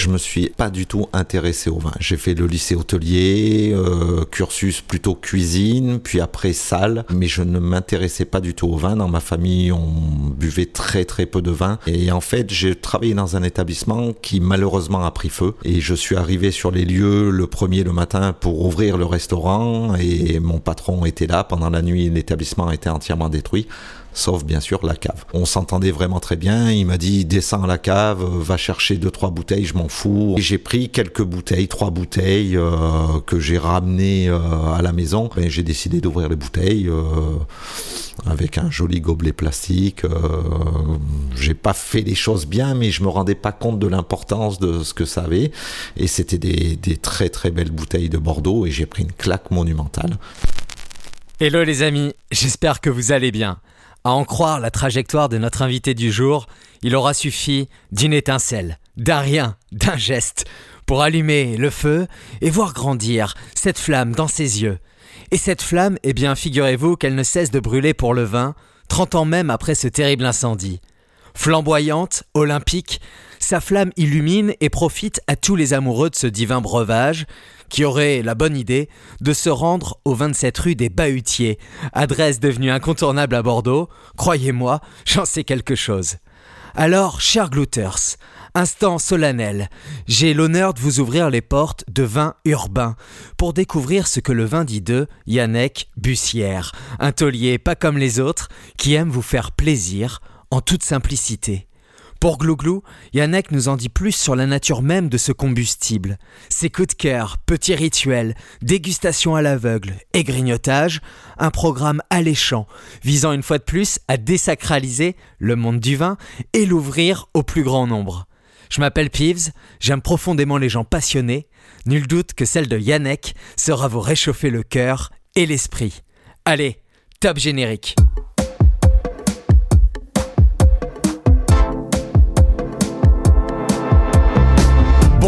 je me suis pas du tout intéressé au vin. J'ai fait le lycée hôtelier, euh, cursus plutôt cuisine, puis après salle, mais je ne m'intéressais pas du tout au vin. Dans ma famille, on buvait très très peu de vin. Et en fait, j'ai travaillé dans un établissement qui malheureusement a pris feu. Et je suis arrivé sur les lieux le premier le matin pour ouvrir le restaurant et mon patron était là. Pendant la nuit, l'établissement était entièrement détruit sauf bien sûr la cave. On s'entendait vraiment très bien. Il m'a dit descends à la cave, va chercher deux trois bouteilles, je m'en fous. Et j'ai pris quelques bouteilles, trois bouteilles euh, que j'ai ramenées euh, à la maison. Et j'ai décidé d'ouvrir les bouteilles euh, avec un joli gobelet plastique. j'ai pas fait les choses bien, mais je me rendais pas compte de l'importance de ce que ça avait. Et c'était des, des très très belles bouteilles de Bordeaux et j'ai pris une claque monumentale. Hello les amis, j'espère que vous allez bien. À en croire la trajectoire de notre invité du jour, il aura suffi d'une étincelle, d'un rien, d'un geste, pour allumer le feu et voir grandir cette flamme dans ses yeux. Et cette flamme, eh bien, figurez-vous qu'elle ne cesse de brûler pour le vin, trente ans même après ce terrible incendie. Flamboyante, olympique, sa flamme illumine et profite à tous les amoureux de ce divin breuvage, qui auraient la bonne idée de se rendre au 27 rue des Bahutiers, adresse devenue incontournable à Bordeaux. Croyez-moi, j'en sais quelque chose. Alors, chers glouters, instant solennel, j'ai l'honneur de vous ouvrir les portes de vin urbain pour découvrir ce que le vin dit d'eux, Yannick Bussière, un taulier pas comme les autres qui aime vous faire plaisir en toute simplicité. Pour Glouglou, Yannick nous en dit plus sur la nature même de ce combustible. Ses coups de cœur, petits rituels, dégustation à l'aveugle et grignotage, un programme alléchant visant une fois de plus à désacraliser le monde du vin et l'ouvrir au plus grand nombre. Je m'appelle Peeves, j'aime profondément les gens passionnés, nul doute que celle de Yannick sera vous réchauffer le cœur et l'esprit. Allez, top générique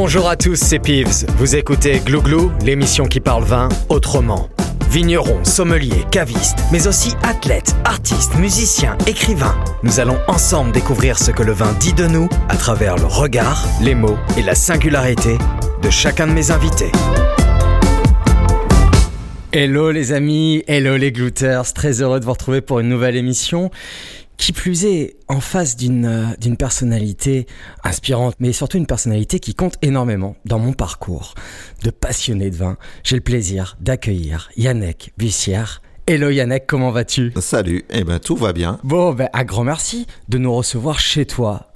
Bonjour à tous, c'est Pives. Vous écoutez Glouglou, l'émission qui parle vin autrement. Vignerons, sommeliers, cavistes, mais aussi athlètes, artistes, musiciens, écrivains. Nous allons ensemble découvrir ce que le vin dit de nous à travers le regard, les mots et la singularité de chacun de mes invités. Hello les amis, hello les glouters, très heureux de vous retrouver pour une nouvelle émission. Qui plus est, en face d'une euh, d'une personnalité inspirante, mais surtout une personnalité qui compte énormément dans mon parcours de passionné de vin, j'ai le plaisir d'accueillir Yannick Bussière. Hello Yannick, comment vas-tu? Salut, eh ben tout va bien. Bon, ben un grand merci de nous recevoir chez toi.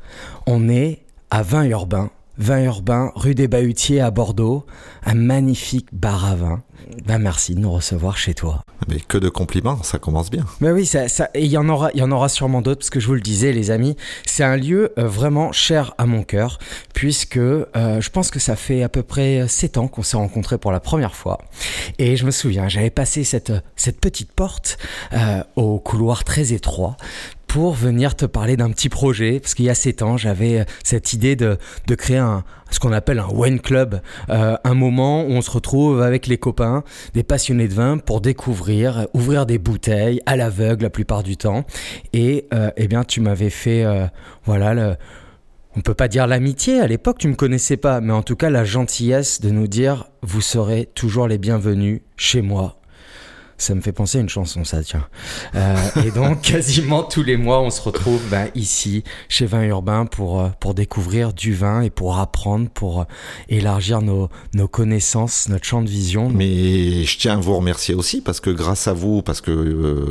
On est à Vin Urbain, Vin Urbain, rue des Bahutiers à Bordeaux, un magnifique bar à vin. Ben merci de nous recevoir chez toi. Mais que de compliments, ça commence bien. Ben oui, ça, ça, et il y en aura, il y en aura sûrement d'autres parce que je vous le disais, les amis, c'est un lieu euh, vraiment cher à mon cœur puisque euh, je pense que ça fait à peu près sept ans qu'on s'est rencontrés pour la première fois. Et je me souviens, j'avais passé cette cette petite porte euh, au couloir très étroit pour venir te parler d'un petit projet, parce qu'il y a sept ans, j'avais euh, cette idée de, créer ce qu'on appelle un wine club, euh, un moment où on se retrouve avec les copains, des passionnés de vin, pour découvrir, ouvrir des bouteilles à l'aveugle la plupart du temps. Et euh, eh bien, tu m'avais fait, euh, voilà, le, on peut pas dire l'amitié, à l'époque tu me connaissais pas, mais en tout cas la gentillesse de nous dire vous serez toujours les bienvenus chez moi ça me fait penser à une chanson, ça, tiens. Euh, et donc, quasiment tous les mois, on se retrouve ben, ici, chez Vin Urbain, pour, euh, pour découvrir du vin et pour apprendre, pour euh, élargir nos, nos connaissances, notre champ de vision. Mais je tiens à vous remercier aussi, parce que grâce à vous, parce que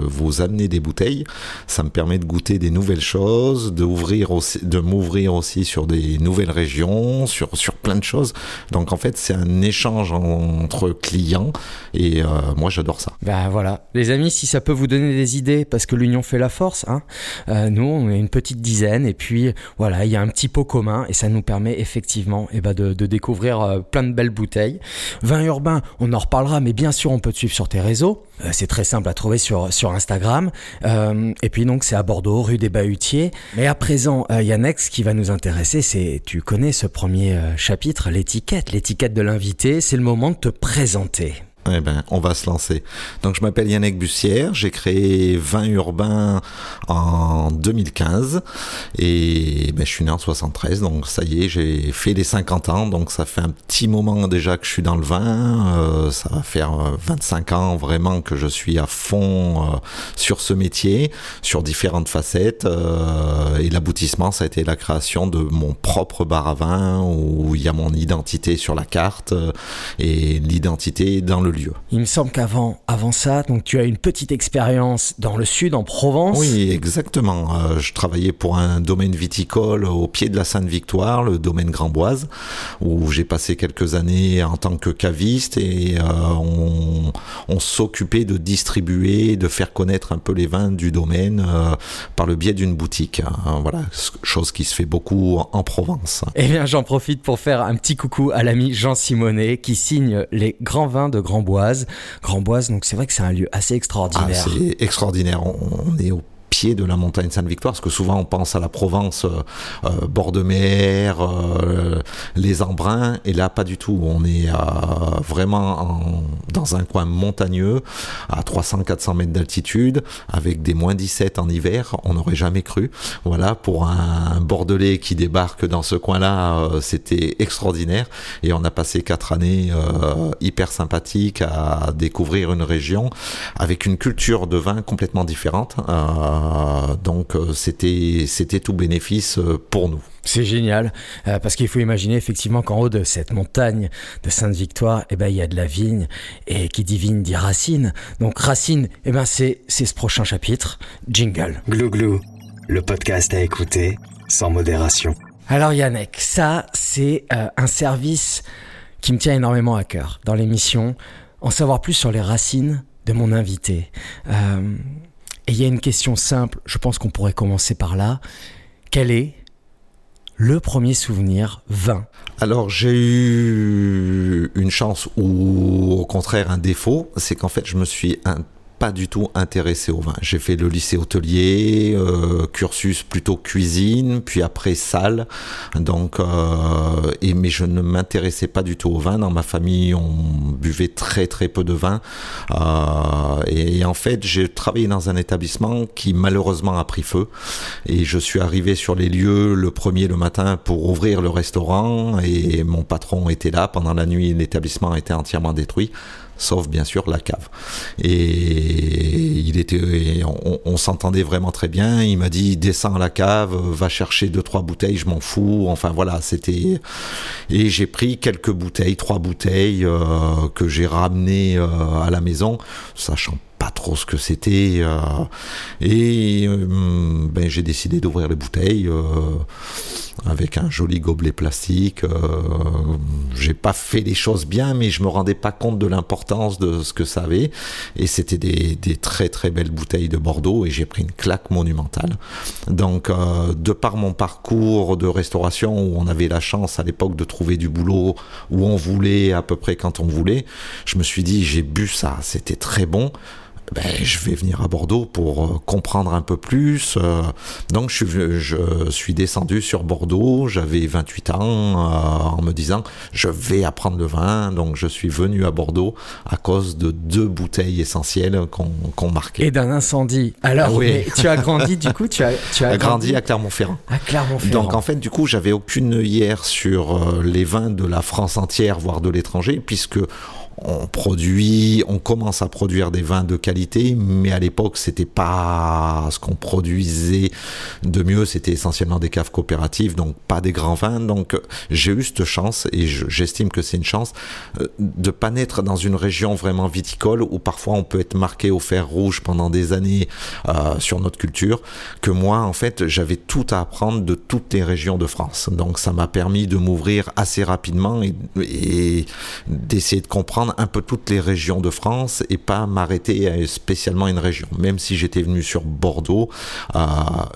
vous amenez des bouteilles, ça me permet de goûter des nouvelles choses, d'ouvrir aussi, de m'ouvrir aussi sur des nouvelles régions, sur, sur plein de choses. Donc, en fait, c'est un échange entre clients, et moi, j'adore ça. Ben, bah, voilà, les amis, si ça peut vous donner des idées, parce que l'union fait la force, hein, euh, nous on est une petite dizaine et puis voilà, il y a un petit pot commun et ça nous permet effectivement eh ben, de, découvrir euh, plein de belles bouteilles. Vin urbain, on en reparlera, mais bien sûr on peut te suivre sur tes réseaux. Euh, c'est très simple à trouver sur, Instagram. et puis donc c'est à Bordeaux, rue des Bahutiers. Mais à présent, il y a Next qui va nous intéresser, c'est tu connais ce premier chapitre, l'étiquette, l'étiquette de l'invité. C'est le moment de te présenter. Eh ben, on va se lancer. Donc, je m'appelle Yannick Bussière. J'ai créé Vin Urbain en 2015 et ben, je suis né en 73. Donc, ça y est, j'ai fait les 50 ans. Donc, ça fait un petit moment déjà que je suis dans le vin. Euh, ça va faire 25 euh, ans vraiment que je suis à fond euh, sur ce métier, sur différentes facettes. Euh, et l'aboutissement, ça a été la création de mon propre bar à vin où il y a mon identité sur la carte et l'identité dans le lieu. Il me semble qu'avant avant ça, donc tu as une petite expérience dans le sud, en Provence. Oui, exactement. Euh, je travaillais pour un domaine viticole au pied de la Sainte-Victoire, le domaine Grandboise, où j'ai passé quelques années en tant que caviste et euh, on, on s'occupait de distribuer, de faire connaître un peu les vins du domaine par le biais d'une boutique. Voilà, chose qui se fait beaucoup en Provence. Eh bien, j'en profite pour faire un petit coucou à l'ami Jean Simonet qui signe les grands vins de Grandboise. Grandboise, donc c'est vrai que c'est un lieu assez extraordinaire. Ah, c'est extraordinaire. On, est au de la montagne Sainte-Victoire, parce que souvent on pense à la Provence, euh, euh, bord de mer, euh, les embruns, et là pas du tout. On est vraiment dans un coin montagneux, à 300-400 mètres d'altitude, avec des moins 17 en hiver, on n'aurait jamais cru. Voilà, pour un, Bordelais qui débarque dans ce coin-là, c'était extraordinaire, et on a passé quatre années hyper sympathiques à découvrir une région avec une culture de vin complètement différente. Donc euh, c'était c'était tout bénéfice euh, pour nous. C'est génial, parce qu'il faut imaginer effectivement qu'en haut de cette montagne de Sainte-Victoire, eh ben, il y a de la vigne, et qui dit vigne dit racine. Donc racine, eh ben, c'est ce prochain chapitre, jingle. Glou glou, le podcast à écouter sans modération. Alors Yannick, ça c'est un service qui me tient énormément à cœur dans l'émission, en savoir plus sur les racines de mon invité. Et il y a une question simple, je pense qu'on pourrait commencer par là. Quel est le premier souvenir vin Alors j'ai eu une chance ou au contraire un défaut, c'est qu'en fait je me suis du tout intéressé au vin. J'ai fait le lycée hôtelier, euh, cursus plutôt cuisine, puis après salle. Donc, euh, mais je ne m'intéressais pas du tout au vin. Dans ma famille, on buvait très très peu de vin. Euh, et, en fait, j'ai travaillé dans un établissement qui malheureusement a pris feu. Et je suis arrivé sur les lieux le premier le matin pour ouvrir le restaurant. Et mon patron était là. Pendant la nuit, l'établissement était entièrement détruit sauf bien sûr la cave. Et il était, on, s'entendait vraiment très bien. Il m'a dit descends à la cave, va chercher deux trois bouteilles, je m'en fous. Enfin voilà, c'était. Et j'ai pris quelques bouteilles, trois bouteilles euh, que j'ai ramenées euh, à la maison, sachant pas trop ce que c'était. Euh, et ben, j'ai décidé d'ouvrir les bouteilles avec un joli gobelet plastique. Euh, j'ai pas fait les choses bien, mais je me rendais pas compte de l'importance de ce que ça avait. Et c'était des, des, très très belles bouteilles de Bordeaux et j'ai pris une claque monumentale. Donc, euh, de par mon parcours de restauration où on avait la chance à l'époque de trouver du boulot où on voulait à peu près quand on voulait, je me suis dit j'ai bu ça, c'était très bon ben, je vais venir à Bordeaux pour euh, comprendre un peu plus. Euh. donc je suis, je suis descendu sur Bordeaux, j'avais 28 ans, euh, en me disant je vais apprendre le vin. Donc je suis venu à Bordeaux à cause de deux bouteilles essentielles qu'on marquait. Et d'un incendie. Alors ah oui. tu as grandi du coup, tu as, tu as grandi, à Clermont-Ferrand. À Clermont-Ferrand. Donc en fait du coup j'avais aucune œillère sur les vins de la France entière, voire de l'étranger, puisque on produit, on commence à produire des vins de qualité, mais à l'époque c'était pas ce qu'on produisait de mieux, c'était essentiellement des caves coopératives, donc pas des grands vins. Donc j'ai eu cette chance et j'estime que c'est une chance euh, de pas naître dans une région vraiment viticole où parfois on peut être marqué au fer rouge pendant des années euh, sur notre culture. Que moi en fait j'avais tout à apprendre de toutes les régions de France, donc ça m'a permis de m'ouvrir assez rapidement et d'essayer de comprendre un peu toutes les régions de France et pas m'arrêter à spécialement une région. Même si j'étais venu sur Bordeaux, euh,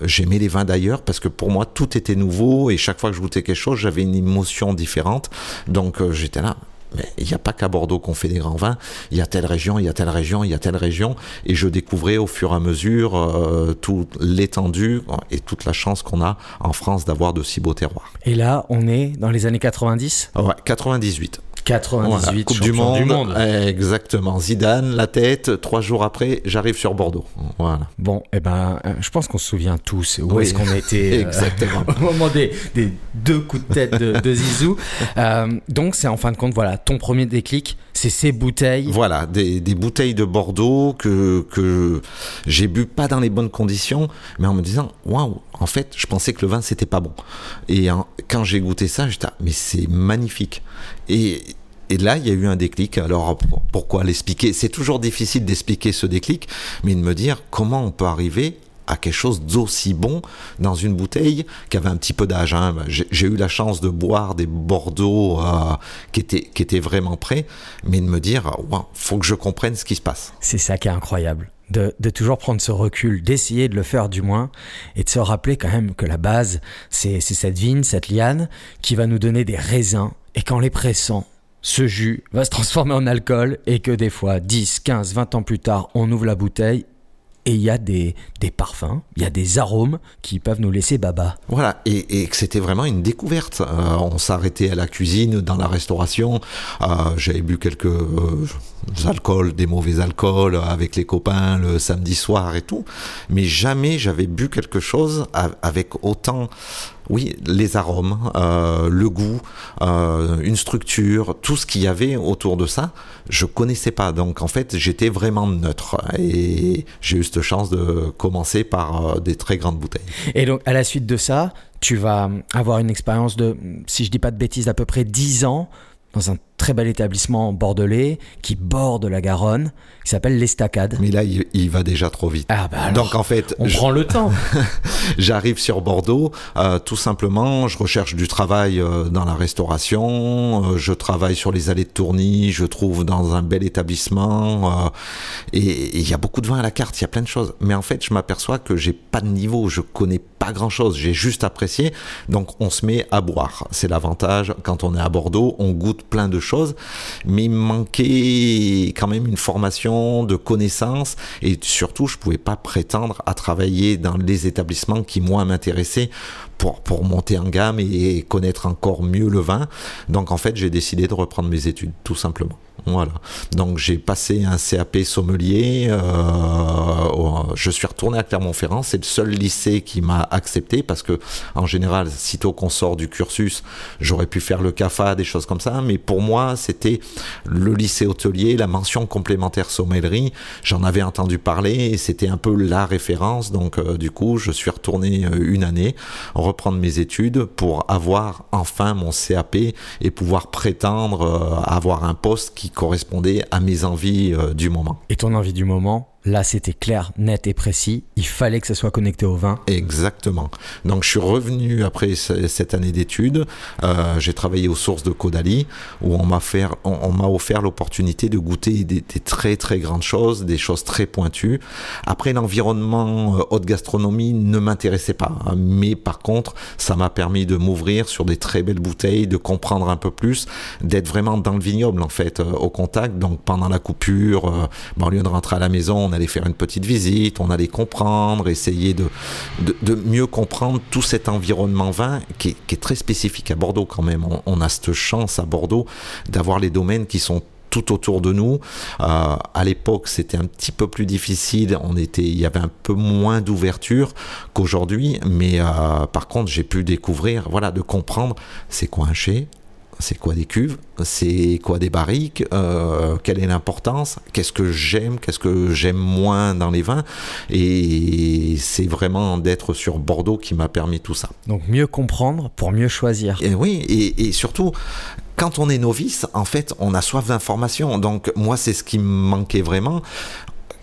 j'aimais les vins d'ailleurs parce que pour moi tout était nouveau et chaque fois que je goûtais quelque chose, j'avais une émotion différente. Donc euh, j'étais là, mais il n'y a pas qu'à Bordeaux qu'on fait des grands vins. Il y a telle région, il y a telle région, il y a telle région. Et je découvrais au fur et à mesure euh, toute l'étendue et toute la chance qu'on a en France d'avoir de si beaux terroirs. Et là, on est dans les années 90 Ouais, 98. 98 Coupe du monde, Exactement. Zidane, la tête. Trois jours après, j'arrive sur Bordeaux. Voilà. Bon, eh ben, euh, je pense qu'on se souvient tous où est-ce qu'on était euh, exactement. au moment des, deux coups de tête de, Zizou. Euh, donc, c'est en fin de compte, voilà, ton premier déclic, c'est ces bouteilles. Voilà, des, bouteilles de Bordeaux que, que j'ai bu pas dans les bonnes conditions, mais en me disant, waouh, en fait, je pensais que le vin c'était pas bon. Et quand j'ai goûté ça, j'étais, ah, mais c'est magnifique. Et, là, il y a eu un déclic. Alors, pourquoi l'expliquer? C'est toujours difficile d'expliquer ce déclic, mais de me dire comment on peut arriver à quelque chose d'aussi bon dans une bouteille qui avait un petit peu d'âge. Hein. J'ai eu la chance de boire des Bordeaux euh, qui, étaient, vraiment prêts, mais de me dire, il faut que je comprenne ce qui se passe. C'est ça qui est incroyable. De, toujours prendre ce recul, d'essayer de le faire du moins, et de se rappeler quand même que la base, c'est cette vigne, cette liane, qui va nous donner des raisins, et qu'en les pressant, ce jus va se transformer en alcool et que des fois, 10, 15, 20 ans plus tard, on ouvre la bouteille et il y a des, des parfums, il y a des arômes qui peuvent nous laisser baba. Voilà, et, que c'était vraiment une découverte. Euh, on s'arrêtait à la cuisine, dans la restauration. Euh, J'avais bu quelques euh, alcools, des mauvais alcools avec les copains le samedi soir et tout, mais jamais j'avais bu quelque chose avec autant oui, les arômes, euh, le goût, euh, une structure, tout ce qu'il y avait autour de ça, je connaissais pas. Donc en fait, j'étais vraiment neutre et j'ai eu cette chance de commencer par euh, des très grandes bouteilles. Et donc à la suite de ça, tu vas avoir une expérience de, si je dis pas de bêtises, d'à peu près 10 ans dans un très bel établissement bordelais qui borde la Garonne, qui s'appelle l'Estacade. Mais là, il, va déjà trop vite. Ah bah Donc en fait, on prend le temps. J'arrive sur Bordeaux, euh, tout simplement, je recherche du travail euh, dans la restauration, euh, je travaille sur les allées de Tourny, je trouve dans un bel établissement, et il y a beaucoup de vin à la carte, il y a plein de choses. Mais en fait, je m'aperçois que j'ai pas de niveau, je connais pas grand chose, j'ai juste apprécié, donc on se met à boire. C'est l'avantage quand on est à Bordeaux, on goûte plein de choses mais il me manquait quand même une formation de connaissances et surtout je pouvais pas prétendre à travailler dans les établissements qui moi m'intéressaient pour, pour monter en gamme et connaître encore mieux le vin. Donc en fait j'ai décidé de reprendre mes études tout simplement. Voilà. Donc j'ai passé un CAP sommelier. Euh, je suis retourné à Clermont-Ferrand. C'est le seul lycée qui m'a accepté parce que en général, sitôt qu'on sort du cursus, j'aurais pu faire le CAFA, des choses comme ça. Mais pour moi, c'était le lycée hôtelier, la mention complémentaire sommellerie. J'en avais entendu parler et c'était un peu la référence. Donc euh, du coup, je suis retourné euh, une année reprendre mes études pour avoir enfin mon CAP et pouvoir prétendre avoir un poste qui correspondait à mes envies euh, du moment. Et ton envie du moment Là, c'était clair, net et précis. Il fallait que ça soit connecté au vin. Exactement. Donc, je suis revenu après cette année d'études. Euh, j'ai travaillé aux sources de Caudalie, où on m'a on, offert l'opportunité de goûter des, très très grandes choses, des choses très pointues. Après, l'environnement euh, haute gastronomie ne m'intéressait pas, mais par contre, ça m'a permis de m'ouvrir sur des très belles bouteilles, de comprendre un peu plus, d'être vraiment dans le vignoble en fait, euh, au contact. Donc, pendant la coupure, euh, au lieu de rentrer à la maison on allait faire une petite visite, on allait comprendre, essayer de, mieux comprendre tout cet environnement vin qui est, très spécifique à Bordeaux quand même. On, a cette chance à Bordeaux d'avoir les domaines qui sont tout autour de nous. Euh, à l'époque, c'était un petit peu plus difficile. On était, il y avait un peu moins d'ouverture qu'aujourd'hui, mais euh, par contre, j'ai pu découvrir, voilà, de comprendre c'est quoi un c'est quoi des cuves, c'est quoi des barriques, euh, quelle est l'importance, qu'est-ce que j'aime, qu'est-ce que j'aime moins dans les vins? Et c'est vraiment d'être sur Bordeaux qui m'a permis tout ça. Donc mieux comprendre pour mieux choisir. Et oui, et surtout, quand on est novice, en fait, on a soif d'information. Donc moi, c'est ce qui me manquait vraiment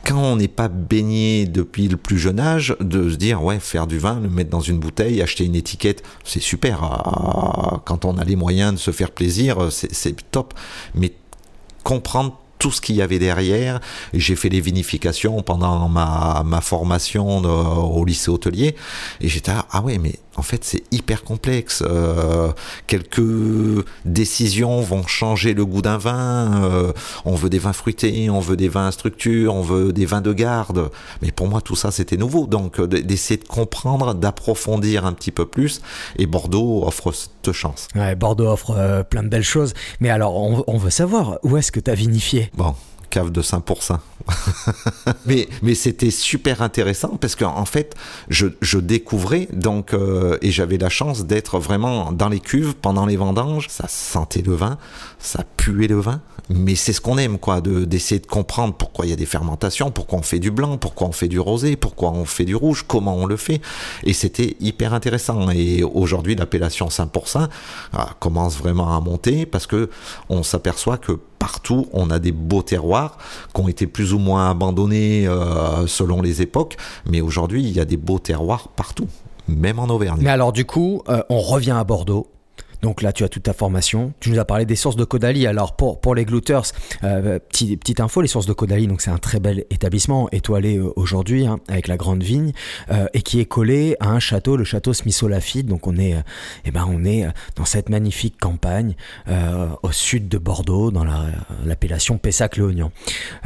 quand on n'est pas baigné depuis le plus jeune âge, de se dire, ouais, faire du vin, le mettre dans une bouteille, acheter une étiquette, c'est super. Ah, quand on a les moyens de se faire plaisir, c'est top. Mais comprendre tout ce qu'il y avait derrière. J'ai fait les vinifications pendant ma, ma formation au lycée hôtelier. Et j'étais ah ouais, mais en fait, c'est hyper complexe. Euh, quelques décisions vont changer le goût d'un vin. Euh, on veut des vins fruités, on veut des vins à structure, on veut des vins de garde. Mais pour moi, tout ça, c'était nouveau. Donc, euh, d'essayer de comprendre, d'approfondir un petit peu plus. Et Bordeaux offre cette chance. Ouais, Bordeaux offre plein de belles choses. Mais alors, on, on veut savoir, où est-ce que tu as vinifié? Bon, cave de 5%. mais mais c'était super intéressant parce qu'en en fait, je, je, découvrais donc euh, et j'avais la chance d'être vraiment dans les cuves pendant les vendanges. Ça sentait le vin, ça puait le vin, mais c'est ce qu'on aime quoi, de d'essayer de comprendre pourquoi il y a des fermentations, pourquoi on fait du blanc, pourquoi on fait du rosé, pourquoi on fait du rouge, comment on le fait. Et c'était hyper intéressant. Et aujourd'hui, l'appellation 5% ah, commence vraiment à monter parce que on s'aperçoit que partout, on a des beaux terroirs qui ont été plus ou moins abandonnés euh, selon les époques, mais aujourd'hui, il y a des beaux terroirs partout, même en Auvergne. Mais alors du coup, euh, on revient à Bordeaux. Donc là, tu as toute ta formation. Tu nous as parlé des sources de Caudalie. Alors pour, pour les glouters, euh, petite info, les sources de Caudalie, c'est un très bel établissement étoilé euh, aujourd'hui hein, avec la grande vigne euh, et qui est collé à un château, le château Smith-Lafitte. Donc on est, eh ben on est dans cette magnifique campagne au sud de Bordeaux, dans l'appellation Pessac-le-Oignon.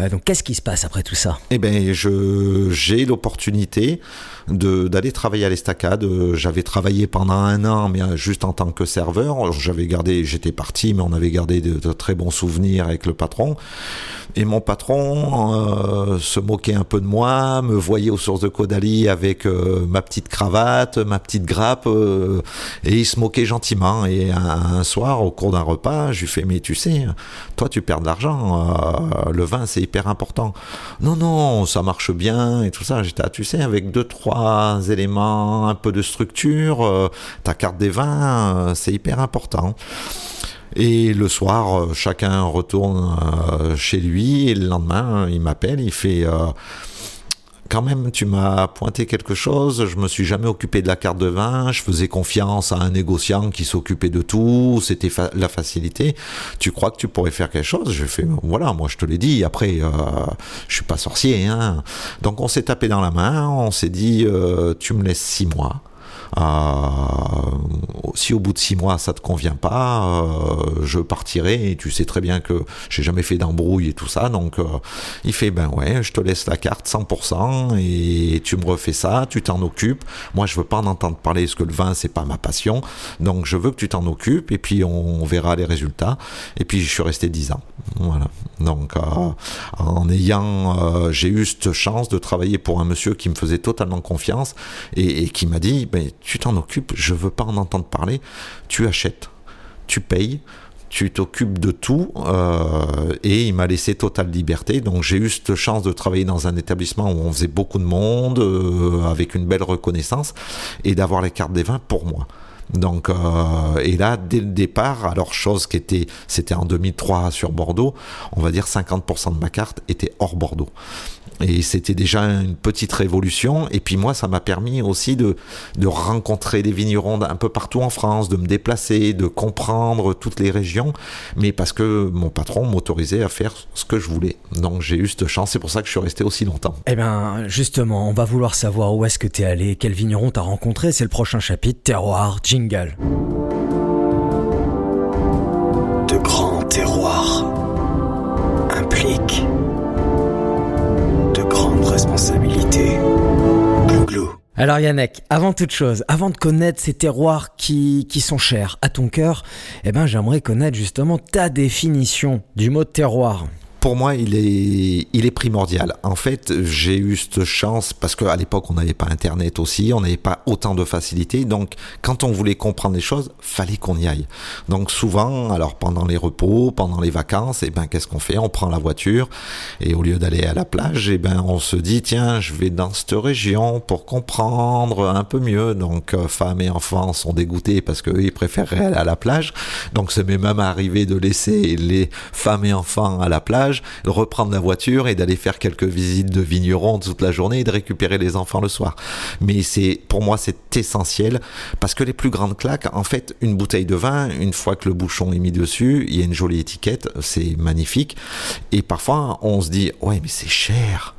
donc qu'est-ce qui se passe après tout ça? Eh ben j'ai l'opportunité d'aller travailler à l'estacade. J'avais travaillé pendant un an, mais juste en tant que serveur. J'avais gardé, j'étais parti, mais on avait gardé de, très bons souvenirs avec le patron. Et mon patron euh, se moquait un peu de moi, me voyait aux sources de Caudalie avec euh, ma petite cravate, ma petite grappe, euh, et il se moquait gentiment. Et un, soir, au cours d'un repas, je lui fais, mais tu sais, toi tu perds de l'argent, le vin c'est hyper important. Non, non, ça marche bien et tout ça. J'étais, ah, tu sais, avec deux, trois éléments, un peu de structure, ta carte des vins, c'est hyper important. Et le soir, euh, chacun retourne euh, chez lui et le lendemain, il m'appelle, il fait euh, quand même, tu m'as pointé quelque chose. Je me suis jamais occupé de la carte de vin. Je faisais confiance à un négociant qui s'occupait de tout. C'était la facilité. Tu crois que tu pourrais faire quelque chose? Je fais voilà, moi je te l'ai dit. Après, euh, je suis pas sorcier. Hein. Donc on s'est tapé dans la main. On s'est dit, tu me laisses six mois. Euh, si au bout de six mois ça te convient pas, euh, je partirai. Et tu sais très bien que j'ai jamais fait d'embrouille et tout ça. Donc euh, il fait ben ouais, je te laisse la carte 100% et tu me refais ça, tu t'en occupes. Moi je veux pas en entendre parler parce que le vin c'est pas ma passion. Donc je veux que tu t'en occupes et puis on verra les résultats. Et puis je suis resté dix ans. Voilà. Donc en ayant, j'ai eu cette chance de travailler pour un monsieur qui me faisait totalement confiance et, et qui m'a dit ben tu t'en occupes, je veux pas en entendre parler, tu achètes, tu payes, tu t'occupes de tout euh, et il m'a laissé totale liberté. Donc j'ai eu cette chance de travailler dans un établissement où on faisait beaucoup de monde, euh, avec une belle reconnaissance et d'avoir les cartes des vins pour moi. Donc euh, et là dès le départ, alors chose qui était, c'était en 2003 sur Bordeaux, on va dire 50% de ma carte était hors Bordeaux. Et c'était déjà une petite révolution. Et puis moi, ça m'a permis aussi de, de rencontrer des vignerons un peu partout en France, de me déplacer, de comprendre toutes les régions. Mais parce que mon patron m'autorisait à faire ce que je voulais. Donc j'ai eu cette chance. C'est pour ça que je suis resté aussi longtemps. Eh bien, justement, on va vouloir savoir où est-ce que tu es allé, quel vigneron t'as rencontré. C'est le prochain chapitre, terroir, jingle. Alors Yannick, avant toute chose, avant de connaître ces terroirs qui, qui sont chers à ton cœur, eh ben j'aimerais connaître justement ta définition du mot terroir pour moi, il est, il est primordial. En fait, j'ai eu cette chance parce qu'à l'époque, on n'avait pas Internet aussi, on n'avait pas autant de facilité. Donc, quand on voulait comprendre les choses, fallait qu'on y aille. Donc, souvent, alors pendant les repos, pendant les vacances, et eh ben, qu'est-ce qu'on fait? On prend la voiture et au lieu d'aller à la plage, eh ben, on se dit tiens, je vais dans cette région pour comprendre un peu mieux. Donc, euh, femmes et enfants sont dégoûtés parce qu'eux, ils préfèrent aller à la plage. Donc, c'est même arrivé de laisser les femmes et enfants à la plage reprendre la voiture et d'aller faire quelques visites de vignerons toute la journée et de récupérer les enfants le soir. Mais c'est, pour moi, c'est essentiel parce que les plus grandes claques, en fait, une bouteille de vin, une fois que le bouchon est mis dessus, il y a une jolie étiquette, c'est magnifique. Et parfois, on se dit, ouais, mais c'est cher.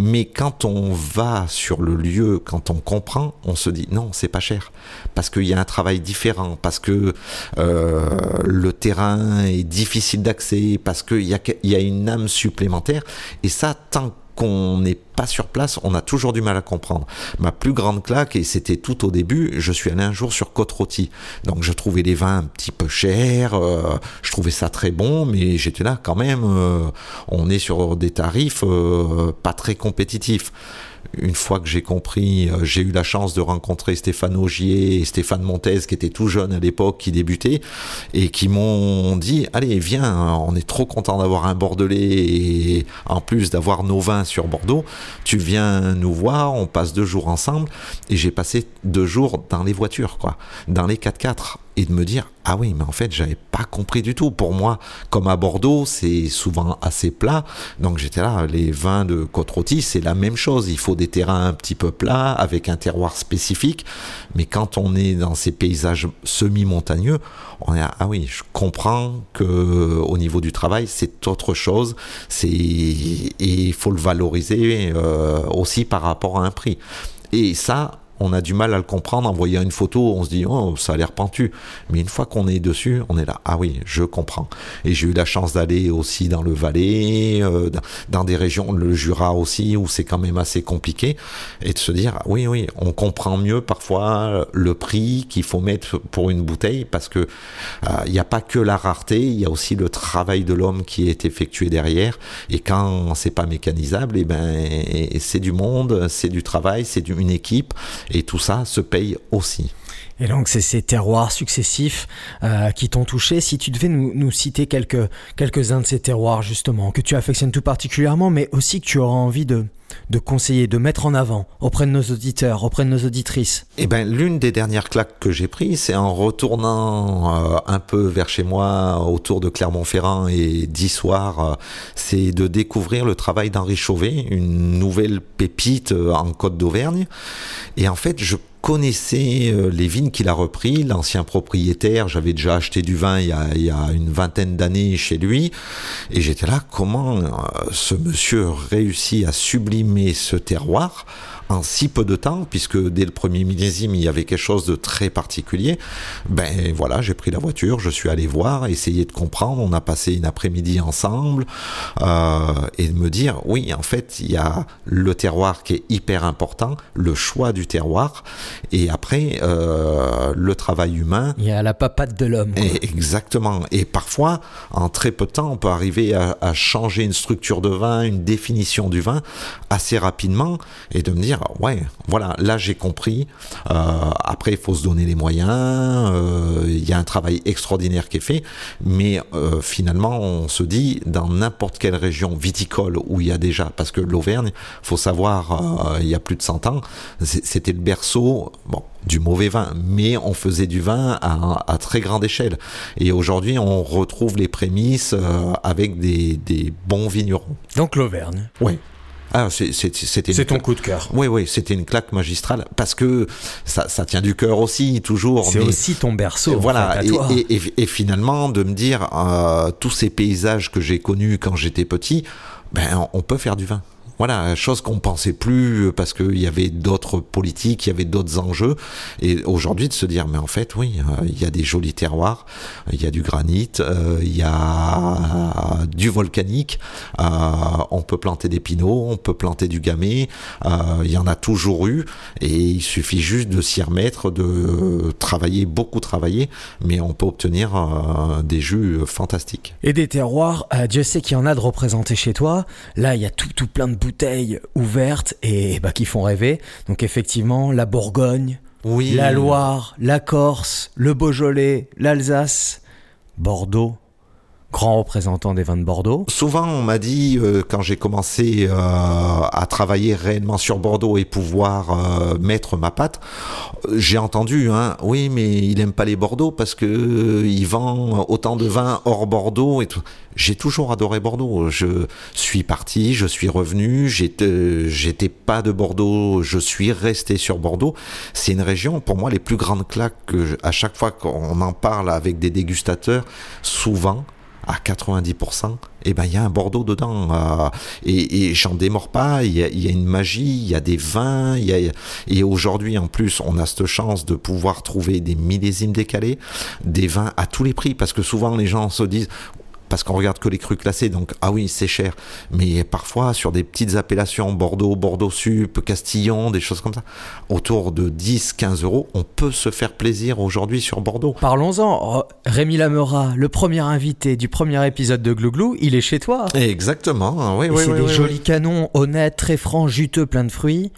Mais quand on va sur le lieu, quand on comprend, on se dit non, c'est pas cher. Parce qu'il y a un travail différent, parce que euh, le terrain est difficile d'accès, parce qu'il y a, une âme supplémentaire. Et ça, tant qu'on n'est sur place, on a toujours du mal à comprendre. Ma plus grande claque, et c'était tout au début, je suis allé un jour sur Côte Rôtie. Donc je trouvais les vins un petit peu chers, euh, je trouvais ça très bon, mais j'étais là quand même, euh, on est sur des tarifs euh, pas très compétitifs une fois que j'ai compris, j'ai eu la chance de rencontrer Stéphane Augier et Stéphane Montez, qui étaient tout jeunes à l'époque, qui débutaient, et qui m'ont dit Allez, viens, on est trop content d'avoir un Bordelais, et en plus d'avoir nos vins sur Bordeaux, tu viens nous voir, on passe deux jours ensemble, et j'ai passé deux jours dans les voitures, quoi, dans les 4x4 et de me dire ah oui mais en fait j'avais pas compris du tout. Pour moi comme à Bordeaux c'est souvent assez plat. Donc j'étais là les vins de côte rôtie c'est la même chose. Il faut des terrains un petit peu plats avec un terroir spécifique. Mais quand on est dans ces paysages semi-montagneux on est ah oui je comprends que au niveau du travail c'est autre chose. C'est et il faut le valoriser euh, aussi par rapport à un prix. Et ça on a du mal à le comprendre. En voyant une photo, on se dit, oh, ça a l'air pentu. Mais une fois qu'on est dessus, on est là, ah oui, je comprends. Et j'ai eu la chance d'aller aussi dans le Valais, euh, dans des régions, le Jura aussi, où c'est quand même assez compliqué. Et de se dire, oui, oui, on comprend mieux parfois le prix qu'il faut mettre pour une bouteille, parce que euh, il n'y a pas que la rareté, il y a aussi le travail de l'homme qui est effectué derrière. Et quand c'est pas mécanisable, et eh ben, c'est du monde, c'est du travail, c'est une équipe. Et tout ça se paye aussi. Et donc c'est ces terroirs successifs euh, qui t'ont touché. Si tu devais nous, citer quelques, quelques-uns de ces terroirs justement, que tu affectionnes tout particulièrement, mais aussi que tu auras envie de, de conseiller, de mettre en avant auprès de nos auditeurs, auprès de nos auditrices Eh ben, l'une des dernières claques que j'ai prises, c'est en retournant euh, un peu vers chez moi, autour de Clermont-Ferrand et d'Issoire, euh, c'est de découvrir le travail d'Henri Chauvet, une nouvelle pépite en Côte d'Auvergne. Et en fait, je connaissais euh, les vignes qu'il a repris, l'ancien propriétaire, j'avais déjà acheté du vin il y a, il y a une vingtaine d'années chez lui, et j'étais là, comment euh, ce monsieur réussit à sublimer ce terroir en si peu de temps, puisque dès le premier millésime, il y avait quelque chose de très particulier, ben voilà, j'ai pris la voiture, je suis allé voir, essayer de comprendre, on a passé une après-midi ensemble, euh, et de me dire, oui, en fait, il y a le terroir qui est hyper important, le choix du terroir, et après, euh, le travail humain. Il y a la papate de l'homme. Exactement. Et parfois, en très peu de temps, on peut arriver à, à changer une structure de vin, une définition du vin, assez rapidement, et de me dire, ouais, voilà, là j'ai compris. Euh, après, il faut se donner les moyens. Euh, il y a un travail extraordinaire qui est fait, mais euh, finalement, on se dit dans n'importe quelle région viticole où il y a déjà, parce que l'Auvergne, faut savoir, il y a plus de 100 ans, c'était le berceau. Bon, du mauvais vin, mais on faisait du vin à, très grande échelle. Et aujourd'hui, on retrouve les prémices avec des, des bons vignerons. Donc l'Auvergne. Oui. Ah, c'était c'est ton coup de cœur. Oui, oui, c'était une claque magistrale parce que ça, ça tient du cœur aussi, toujours. C'est aussi ton berceau. Voilà, et, et, finalement de me dire euh, tous ces paysages que j'ai connus quand j'étais petit, ben on peut faire du vin. Voilà, chose qu'on pensait plus euh, parce qu'il y avait d'autres politiques, il y avait d'autres enjeux. Et aujourd'hui, de se dire, mais en fait, oui, euh, il y a des jolis terroirs, il y a du granit, euh, il y a du volcanique, on peut planter des pinots, on peut planter du gamay, il y en a toujours eu. Et il suffit juste de s'y remettre, de travailler, beaucoup travailler, mais on peut obtenir des jus fantastiques. Et des terroirs, Dieu sait qu'il y en a de représentés chez toi. Là, il y a tout, tout plein de bouteilles ouvertes et bah, qui font rêver. Donc effectivement, la Bourgogne, oui. la Loire, la Corse, le Beaujolais, l'Alsace, Bordeaux, grand représentant des vins de Bordeaux. Souvent, on m'a dit, euh, quand j'ai commencé euh, à travailler réellement sur Bordeaux et pouvoir euh, mettre ma patte, j'ai entendu, hein, oui, mais il aime pas les Bordeaux parce que il vend autant de vins hors Bordeaux et tout. J'ai toujours adoré Bordeaux. Je suis parti, je suis revenu, j'étais pas de Bordeaux, je suis resté sur Bordeaux. C'est une région, pour moi, les plus grandes claques que à chaque fois qu'on en parle avec des dégustateurs, souvent, à 90%, eh ben il y a un Bordeaux dedans. Euh, et, j'en démords pas. Il y, a, une magie, il y a des vins. Y a, et aujourd'hui, en plus, on a cette chance de pouvoir trouver des millésimes décalés, des vins à tous les prix, parce que souvent les gens se disent parce qu'on regarde que les crus classés, donc ah oui, c'est cher. Mais parfois, sur des petites appellations, Bordeaux, Bordeaux Sup, Castillon, des choses comme ça, autour de 10, 15 euros, on peut se faire plaisir aujourd'hui sur Bordeaux. Parlons-en. Rémi Lamera, le premier invité du premier épisode de Glouglou, il est chez toi. Exactement, oui, oui. C'est des jolis canons, honnêtes, très francs, juteux, plein de fruits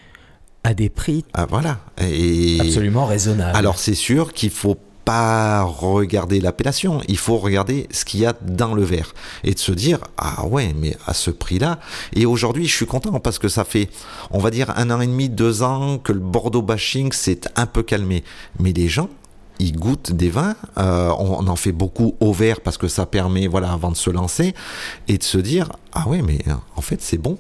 à des prix ah, voilà. Et... absolument raisonnables. Alors c'est sûr qu'il faut pas regarder l'appellation, il faut regarder ce qu'il y a dans le verre et de se dire ah ouais mais à ce prix-là et aujourd'hui je suis content parce que ça fait on va dire un an et demi deux ans que le Bordeaux bashing s'est un peu calmé. Mais les gens ils goûtent des vins euh, on, en fait beaucoup au verre parce que ça permet voilà avant de se lancer et de se dire ah ouais mais en fait c'est bon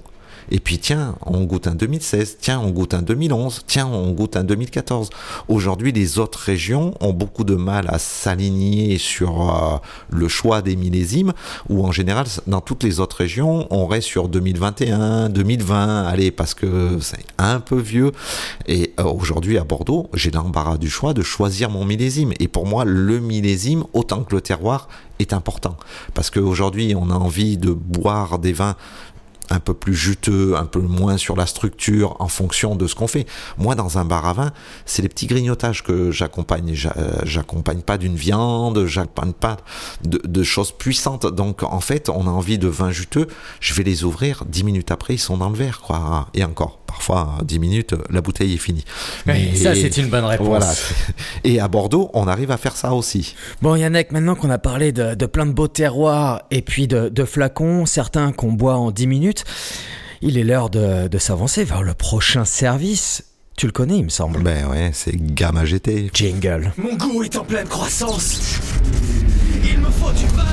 et puis tiens, on goûte un 2016, tiens, on goûte un 2011, tiens, on goûte un 2014. Aujourd'hui, les autres régions ont beaucoup de mal à s'aligner sur euh, le choix des millésimes, ou en général, dans toutes les autres régions, on reste sur 2021, 2020, allez, parce que c'est un peu vieux. Et euh, aujourd'hui, à Bordeaux, j'ai l'embarras du choix de choisir mon millésime. Et pour moi, le millésime, autant que le terroir, est important. Parce qu'aujourd'hui, on a envie de boire des vins un peu plus juteux, un peu moins sur la structure en fonction de ce qu'on fait. Moi, dans un bar à vin, c'est les petits grignotages que j'accompagne. Euh, j'accompagne pas d'une viande, j'accompagne pas de, choses puissantes. Donc, en fait, on a envie de vin juteux, je vais les ouvrir, dix minutes après, ils sont dans le verre, quoi. Et encore, parfois, dix minutes, la bouteille est finie. Mais ça, c'est une bonne réponse. Voilà. Et à Bordeaux, on arrive à faire ça aussi. Bon, Yannick, maintenant qu'on a parlé de, plein de beaux terroirs et puis de, de flacons, certains qu'on boit en dix minutes, il est l'heure de, s'avancer vers le prochain service. Tu le connais, il me semble. Ben ouais, c'est Gamma GT. Jingle. Mon goût est en pleine croissance. Il me faut du vin.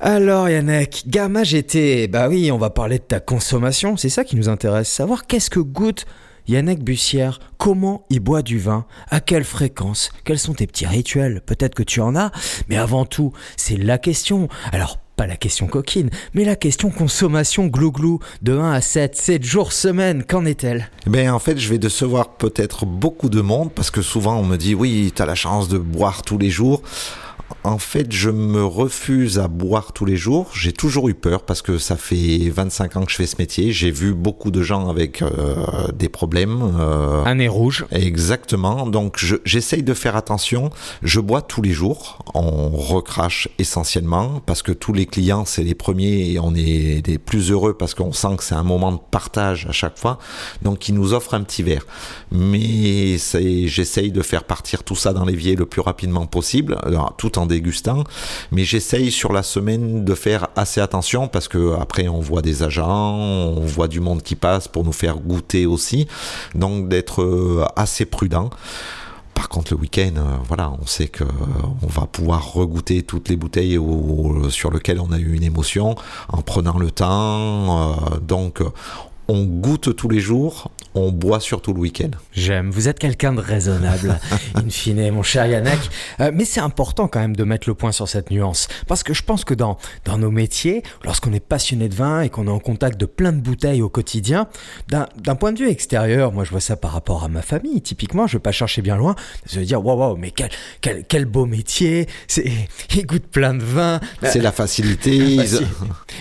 Alors Yannick, Gamma GT, bah oui, on va parler de ta consommation, c'est ça qui nous intéresse, savoir qu'est-ce que goûte Yannick Bussière, comment il boit du vin À quelle fréquence Quels sont tes petits rituels Peut-être que tu en as, mais avant tout, c'est la question. Alors, pas la question coquine, mais la question consommation glou-glou de 1 à 7, 7 jours semaine, qu'en est-elle? Ben en fait, je vais décevoir peut-être beaucoup de monde parce que souvent on me dit oui, tu as la chance de boire tous les jours. En fait, je me refuse à boire tous les jours. J'ai toujours eu peur parce que ça fait 25 ans que je fais ce métier. J'ai vu beaucoup de gens avec euh, des problèmes. Euh, Un nez rouge. Exactement. Donc, j'essaye de faire attention. Je bois tous les jours. On recrache essentiellement parce que tous les clients, c'est les premiers et on est les plus heureux parce qu'on sent que c'est un moment de partage à chaque fois. Donc, ils nous offrent un petit verre. Mais j'essaye de faire partir tout ça dans l'évier le plus rapidement possible, tout en dégustant. Mais j'essaye sur la semaine de faire assez attention parce que après on voit des agents, on voit du monde qui passe pour nous faire goûter aussi. Donc d'être euh, assez prudent. Par contre, le week-end, euh, voilà, on sait que euh, on va pouvoir regoûter toutes les bouteilles sur lesquelles on a eu une émotion en prenant le temps. donc, on goûte tous les jours, on boit surtout le week-end. J'aime, vous êtes quelqu'un de raisonnable, in fine, mon cher Yannick. Euh, mais c'est important quand même de mettre le point sur cette nuance. Parce que je pense que dans, dans nos métiers, lorsqu'on est passionné de vin et qu'on est en contact de plein de bouteilles au quotidien, d'un point de vue extérieur, moi je vois ça par rapport à ma famille, typiquement, je ne vais pas chercher bien loin, je vais dire, waouh, wow, mais quel, quel, quel, beau métier, ils goûtent plein de vin. C'est la facilité.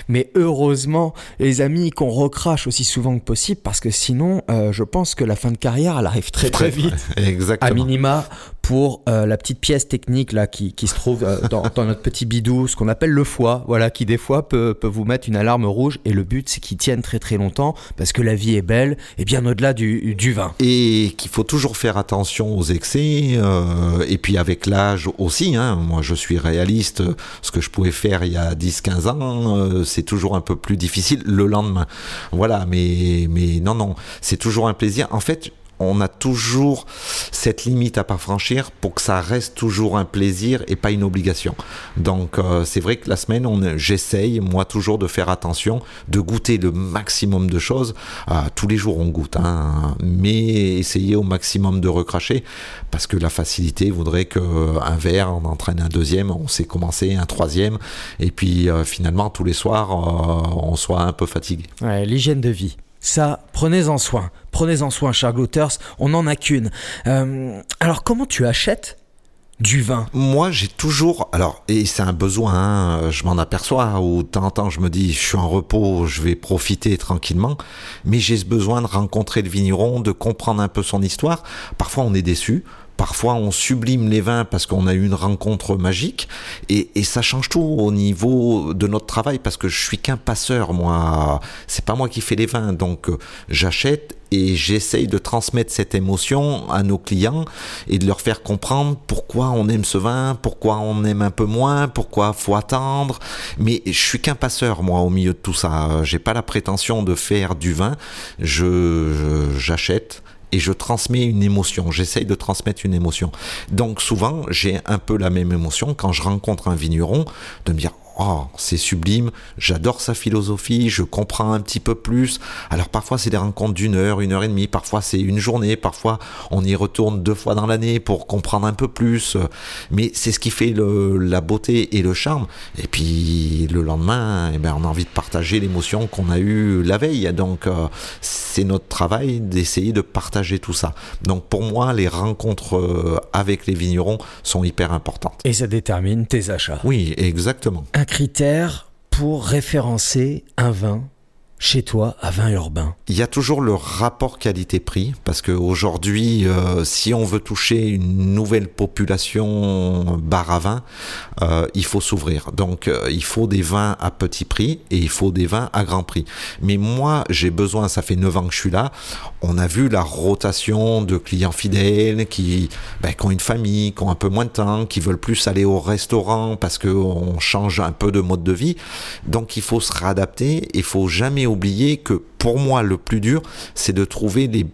mais heureusement, les amis, qu'on recrache aussi souvent que possible parce que sinon, euh, je pense que la fin de carrière, elle arrive très très, vite. Exactement. À minima, pour euh, la petite pièce technique là qui, qui se trouve euh, dans, dans, notre petit bidou, ce qu'on appelle le foie, voilà, qui des fois peut, peut vous mettre une alarme rouge. Et le but, c'est qu'il tienne très très longtemps parce que la vie est belle et bien au-delà du, du, vin. Et qu'il faut toujours faire attention aux excès. Euh, et puis avec l'âge aussi, hein, moi je suis réaliste, ce que je pouvais faire il y a 10-15 ans, euh, c'est toujours un peu plus difficile le lendemain. Voilà, mais, mais non, non, c'est toujours un plaisir. En fait, on a toujours cette limite à pas franchir pour que ça reste toujours un plaisir et pas une obligation. Donc euh, c'est vrai que la semaine, on, j'essaye moi toujours de faire attention, de goûter le maximum de choses. Euh, tous les jours on goûte, hein, mais essayer au maximum de recracher parce que la facilité voudrait qu'un verre en entraîne un deuxième, on sait commencer un troisième et puis euh, finalement tous les soirs on soit un peu fatigué. L'hygiène de vie. Ça, prenez-en soin. Prenez-en soin, chers glouters. On n'en a qu'une. Euh, alors, comment tu achètes du vin? Moi, j'ai toujours. Alors, et c'est un besoin, hein, je m'en aperçois, ou de temps en temps, je me dis, je suis en repos, je vais profiter tranquillement, mais j'ai ce besoin de rencontrer le vigneron, de comprendre un peu son histoire. Parfois, on est déçu. Parfois, on sublime les vins parce qu'on a eu une rencontre magique et, et, ça change tout au niveau de notre travail parce que je suis qu'un passeur, moi. C'est pas moi qui fais les vins, donc euh, j'achète et j'essaye de transmettre cette émotion à nos clients et de leur faire comprendre pourquoi on aime ce vin, pourquoi on aime un peu moins, pourquoi faut attendre. Mais je suis qu'un passeur, moi, au milieu de tout ça. J'ai pas la prétention de faire du vin. Je j'achète et je transmets une émotion. J'essaye de transmettre une émotion. Donc souvent, j'ai un peu la même émotion quand je rencontre un vigneron, de me dire oh, c'est sublime, j'adore sa philosophie, je comprends un petit peu plus. Alors parfois c'est des rencontres d'une heure, une heure et demie, parfois c'est une journée, parfois on y retourne deux fois dans l'année pour comprendre un peu plus. Mais c'est ce qui fait le, la beauté et le charme. Et puis le lendemain, eh ben, on a envie de partager l'émotion qu'on a eue la veille. Donc euh, c'est notre travail d'essayer de partager tout ça. Donc pour moi, les rencontres euh, avec les vignerons sont hyper importantes. Et ça détermine tes achats. Oui, exactement un critère pour référencer un vin chez toi à vin urbain Il y a toujours le rapport qualité-prix, parce qu'aujourd'hui, euh, si on veut toucher une nouvelle population bar à vin, euh, il faut s'ouvrir. Donc, euh, il faut des vins à petit prix et il faut des vins à grand prix. Mais moi, j'ai besoin, ça fait 9 ans que je suis là, on a vu la rotation de clients fidèles qui, ben, qui ont une famille, qui ont un peu moins de temps, qui veulent plus aller au restaurant parce qu'on change un peu de mode de vie. Donc, il faut se réadapter, il faut jamais oublier que pour moi, le plus dur, c'est de trouver les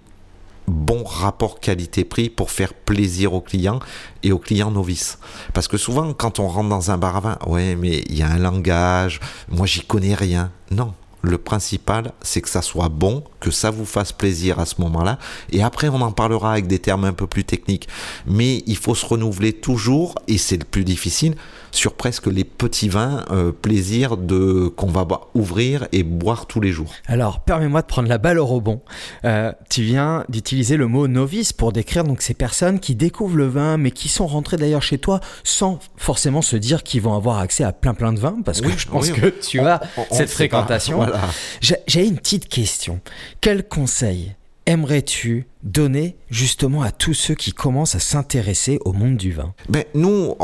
bons rapports qualité-prix pour faire plaisir aux clients et aux clients novices. Parce que souvent, quand on rentre dans un bar à vin, ouais, mais il y a un langage, moi j'y connais rien. Non, le principal, c'est que ça soit bon, que ça vous fasse plaisir à ce moment-là. Et après, on en parlera avec des termes un peu plus techniques. Mais il faut se renouveler toujours, et c'est le plus difficile, sur presque les petits vins, euh, plaisir de qu'on va ouvrir et boire tous les jours. Alors, permets-moi de prendre la balle au rebond. Euh, tu viens d'utiliser le mot novice pour décrire donc ces personnes qui découvrent le vin, mais qui sont rentrées d'ailleurs chez toi sans forcément se dire qu'ils vont avoir accès à plein plein de vins, parce que Oui, je pense oui, que tu as on- cette fréquentation. Voilà. J'ai une petite question. Quel conseil aimerais-tu donner justement à tous ceux qui commencent à s'intéresser au monde du vin? Ben, nous,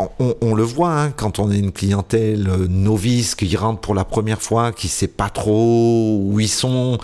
on, le voit hein, quand on est une clientèle euh, novice qui rentre pour la première fois, qui sait pas trop où ils sont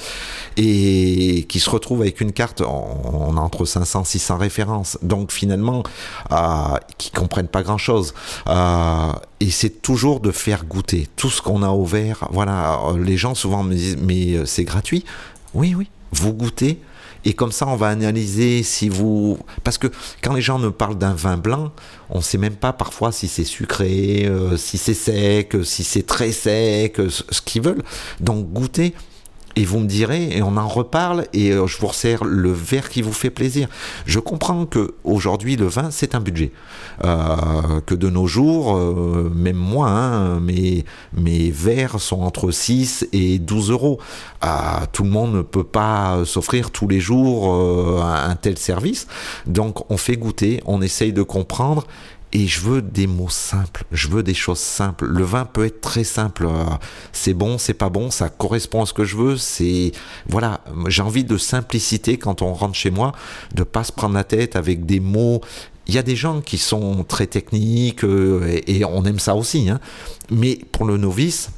et qui se retrouve avec une carte, on, a entre 500 600 références. Donc finalement, euh, qui comprennent pas grand-chose. Euh, et c'est toujours de faire goûter tout ce qu'on a ouvert. Voilà, euh, les gens souvent me disent mais c'est gratuit. Oui, oui, vous goûtez. Et comme ça, on va analyser si vous... Parce que quand les gens me parlent d'un vin blanc, on ne sait même pas parfois si c'est sucré, euh, si c'est sec, si c'est très sec, ce qu'ils veulent. Donc goûtez. Et vous me direz, et on en reparle, et euh, je vous resserre le verre qui vous fait plaisir. Je comprends que aujourd'hui le vin c'est un budget, Euh, que de nos jours, euh, même moi, hein, mes, mes verres sont entre 6 et 12 euros. Tout le monde ne peut pas s'offrir tous les jours un tel service, donc on fait goûter, on essaye de comprendre. Et je veux des mots simples, je veux des choses simples. Le vin peut être très simple. euh, C'est bon, c'est pas bon, ça correspond à ce que je veux. C'est voilà, j'ai envie de simplicité quand on rentre chez moi, de pas se prendre la tête avec des mots Il y a des gens qui sont très techniques euh, et, on aime ça aussi. hein. Mais pour le novice,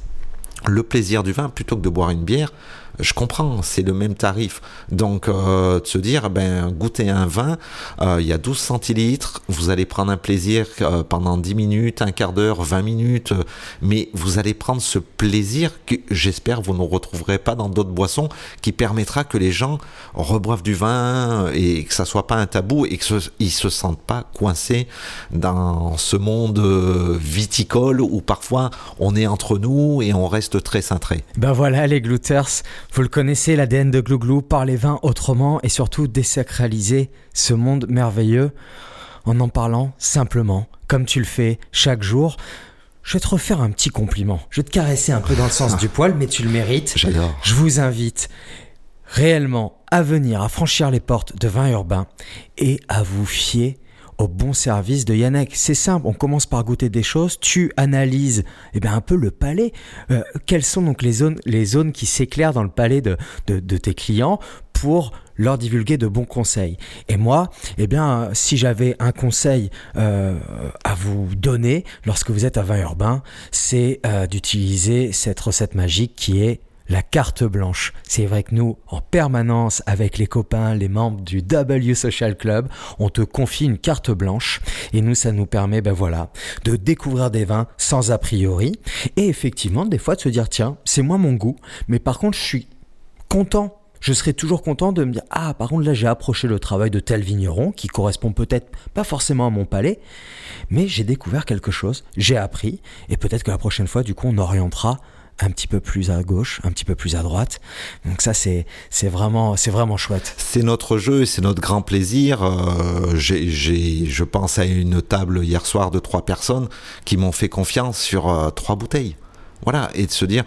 le plaisir du vin, plutôt que de boire une bière, je comprends, c'est le même tarif. Donc, euh, de se dire, ben, goûter un vin, euh, il y a 12 centilitres, vous allez prendre un plaisir euh, pendant 10 minutes, un quart d'heure, 20 minutes, mais vous allez prendre ce plaisir que j'espère vous ne retrouverez pas dans d'autres boissons, qui permettra que les gens reboivent du vin et que ça soit pas un tabou et qu'ils se sentent pas coincés dans ce monde viticole où parfois on est entre nous et on reste très cintré. Ben voilà les glouters, vous le connaissez l'ADN de Glouglou, parler vin autrement et surtout désacraliser ce monde merveilleux en en parlant simplement, comme tu le fais chaque jour. Je vais te refaire un petit compliment. Je vais te caresser un peu dans le sens du poil, mais tu le mérites. J'adore. Je vous invite réellement à venir, à franchir les portes de vin urbain et à vous fier au bon service de Yannick. C'est simple, on commence par goûter des choses, tu analyses eh bien, un peu le palais. Euh, quelles sont donc les zones, les zones qui s'éclairent dans le palais de, tes clients pour leur divulguer de bons conseils? Et moi, eh bien, si j'avais un conseil euh, à vous donner lorsque vous êtes à vin urbain, c'est euh, d'utiliser cette recette magique qui est la carte blanche. C'est vrai que nous, en permanence, avec les copains, les membres du W Social Club, on te confie une carte blanche. Et nous, ça nous permet, ben voilà, de découvrir des vins sans a priori. Et effectivement, des fois, de se dire, tiens, c'est moi mon goût, mais par contre, je suis content. Je serais toujours content de me dire ah par contre là j'ai approché le travail de tel vigneron qui correspond peut-être pas forcément à mon palais. Mais j'ai découvert quelque chose j'ai appris. Et peut-être que la prochaine fois du coup on orientera un petit peu plus à gauche, un petit peu plus à droite. Donc ça c'est vraiment vraiment chouette. C'est notre jeu c'est notre grand plaisir. Euh, je pense à une table hier soir de trois personnes qui m'ont fait confiance sur euh, trois bouteilles. Voilà, et de se dire,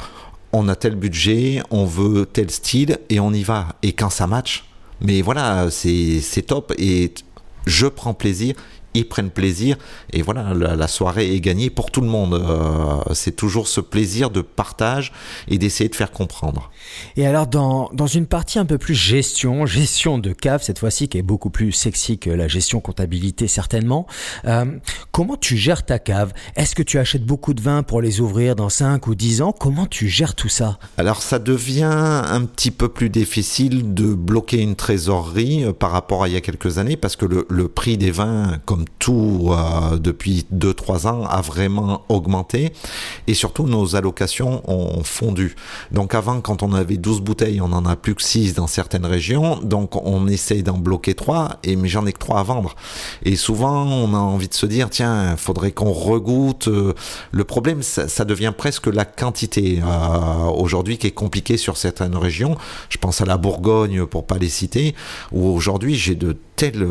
on a tel budget, on veut tel style et on y va. Et quand ça match, mais voilà, c'est, top et je prends plaisir. Ils prennent plaisir et voilà, la, la soirée est gagnée pour tout le monde. Euh, c'est toujours ce plaisir de partage et d'essayer de faire comprendre. Et alors dans, dans une partie un peu plus gestion, gestion de cave cette fois-ci qui est beaucoup plus sexy que la gestion comptabilité certainement, euh, comment tu gères ta cave? Est-ce que tu achètes beaucoup de vin pour les ouvrir dans 5 ou 10 ans? Comment tu gères tout ça? Alors ça devient un petit peu plus difficile de bloquer une trésorerie euh, par rapport à il y a quelques années parce que le, le prix des vins, comme tout euh, depuis 2-3 ans, a vraiment augmenté et surtout nos allocations ont fondu. Donc avant, quand on avait 12 bouteilles, on en a plus que 6 dans certaines régions, donc on essaye d'en bloquer 3, et, mais j'en ai que 3 à vendre. Et souvent, on a envie de se dire, tiens, faudrait qu'on regoute. euh, Le problème, ça, devient presque la quantité euh, aujourd'hui qui est compliquée sur certaines régions. Je pense à la Bourgogne, pour pas les citer, où aujourd'hui j'ai de telles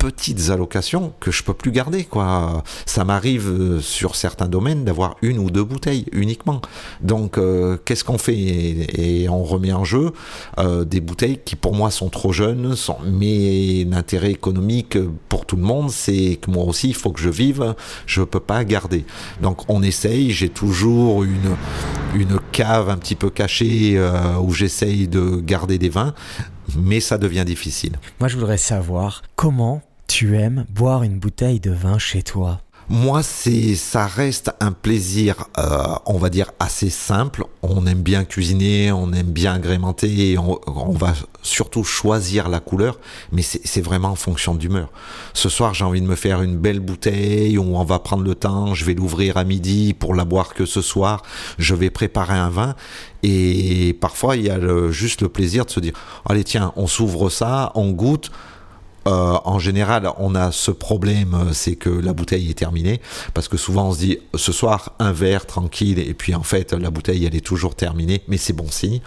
petites allocations que je peux plus garder quoi. Ça m'arrive euh, sur certains domaines d'avoir une ou deux bouteilles uniquement. Donc euh, qu'est-ce qu'on fait? Et, on remet en jeu euh, des bouteilles qui pour moi sont trop jeunes, sont, mais l'intérêt économique pour tout le monde c'est que moi aussi il faut que je vive, je peux pas garder. Donc on essaye, j'ai toujours une une cave un petit peu cachée où j'essaye de garder des vins, mais ça devient difficile. Moi je voudrais savoir comment tu aimes boire une bouteille de vin chez toi? Moi, c'est, ça reste un plaisir, euh, on va dire assez simple. On aime bien cuisiner, on aime bien agrémenter, et on, va surtout choisir la couleur, mais c'est, vraiment en fonction d'humeur. Ce soir, j'ai envie de me faire une belle bouteille où on va prendre le temps. Je vais l'ouvrir à midi pour la boire que ce soir. Je vais préparer un vin. Et parfois, il y a juste le plaisir de se dire, allez, tiens, on s'ouvre ça, on goûte. Euh, en général, on a ce problème, euh, c'est que la bouteille est terminée, parce que souvent on se dit ce soir un verre tranquille, et puis en fait la bouteille elle est toujours terminée, mais c'est bon signe.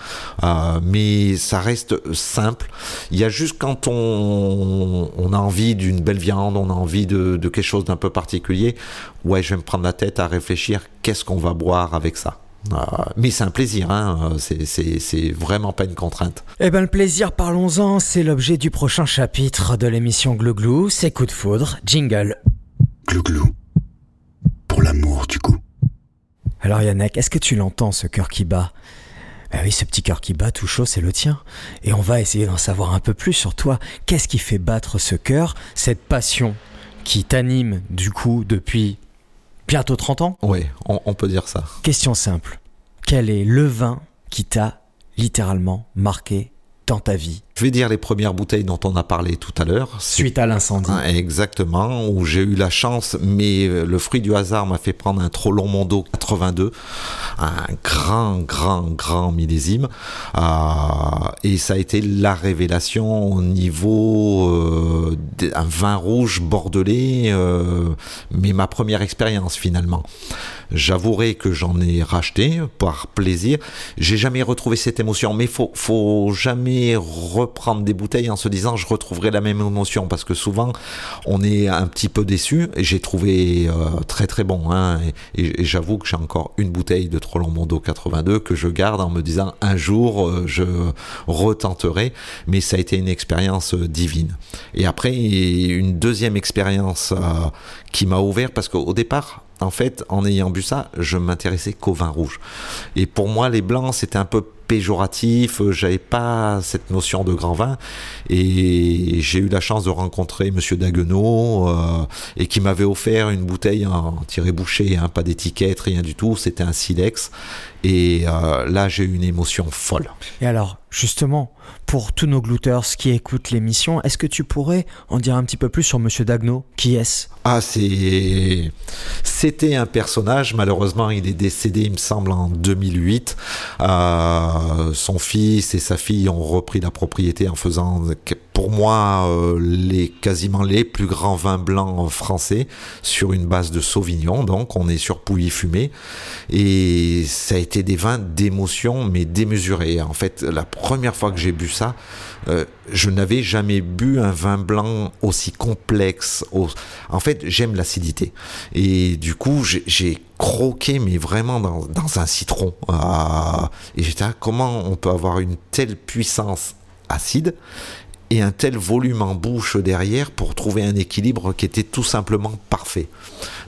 Euh, mais ça reste simple. Il y a juste quand on, a envie d'une belle viande, on a envie de quelque chose d'un peu particulier, ouais, je vais me prendre la tête à réfléchir qu'est-ce qu'on va boire avec ça? Euh, mais c'est un plaisir, hein, c'est- c'est c'est vraiment pas une contrainte. Eh ben le plaisir, parlons-en, c'est l'objet du prochain chapitre de l'émission Glouglou, c'est Coup de foudre, jingle. Glouglou. Pour l'amour du goût. Alors Yannick, est-ce que tu l'entends ce cœur qui bat? Ben oui, ce petit cœur qui bat tout chaud, c'est le tien. Et on va essayer d'en savoir un peu plus sur toi. Qu'est-ce qui fait battre ce cœur, cette passion qui t'anime du coup depuis bientôt 30 ans. Oui, on, on peut dire ça. Question simple. Quel est le vin qui t'a littéralement marqué dans ta vie Je vais dire les premières bouteilles dont on a parlé tout à l'heure. Suite à l'incendie Ah, Exactement, où j'ai eu la chance, mais euh, le fruit du hasard m'a fait prendre un trop long Mondo 82, un grand, grand, grand millésime, euh, et ça a été la révélation au niveau euh, d'un vin rouge bordelais, euh, mais ma première expérience finalement. J'avouerai que j'en ai racheté par plaisir. J'ai jamais retrouvé cette émotion, mais faut, faut jamais reprendre des bouteilles en se disant je retrouverai la même émotion parce que souvent on est un petit peu déçu j'ai trouvé euh, très très bon. hein. et j'avoue que j'ai encore une bouteille de Trollon Mondo 82 que je garde en me disant un jour euh, je retenterai, mais ça a été une expérience euh, divine. Et après, une deuxième expérience qui m'a ouvert parce qu'au départ, en fait, en ayant bu ça, je m'intéressais qu'au vin rouge. Et pour moi, les blancs, c'était un peu péjoratif, euh, j'avais pas cette notion de grand vin et j'ai eu la chance de rencontrer monsieur Daguenot euh, et qui m'avait offert une bouteille en tiré bouché, hein, pas d'étiquette, rien du tout, c'était un silex et euh, là j'ai eu une émotion folle. Et alors, justement, pour tous nos glouteurs qui écoutent l'émission, est-ce que tu pourrais en dire un petit peu plus sur Monsieur Dagno? Qui est-ce? Ah, c'est. C'était un personnage, malheureusement, il est décédé, il me semble, en 2008. Euh, son fils et sa fille ont repris la propriété en faisant, pour moi, euh, les, quasiment les plus grands vins blancs français sur une base de Sauvignon. Donc, on est sur Pouilly fumé. Et ça a été des vins d'émotion, mais démesurés. En fait, la première fois que j'ai bu ça, euh, je n'avais jamais bu un vin blanc aussi complexe. En fait, j'aime l'acidité. Et du coup, j'ai- croqué, mais vraiment dans, dans un citron. Ah, et j'étais comment on peut avoir une telle puissance acide? Et un tel volume en bouche derrière pour trouver un équilibre qui était tout simplement parfait.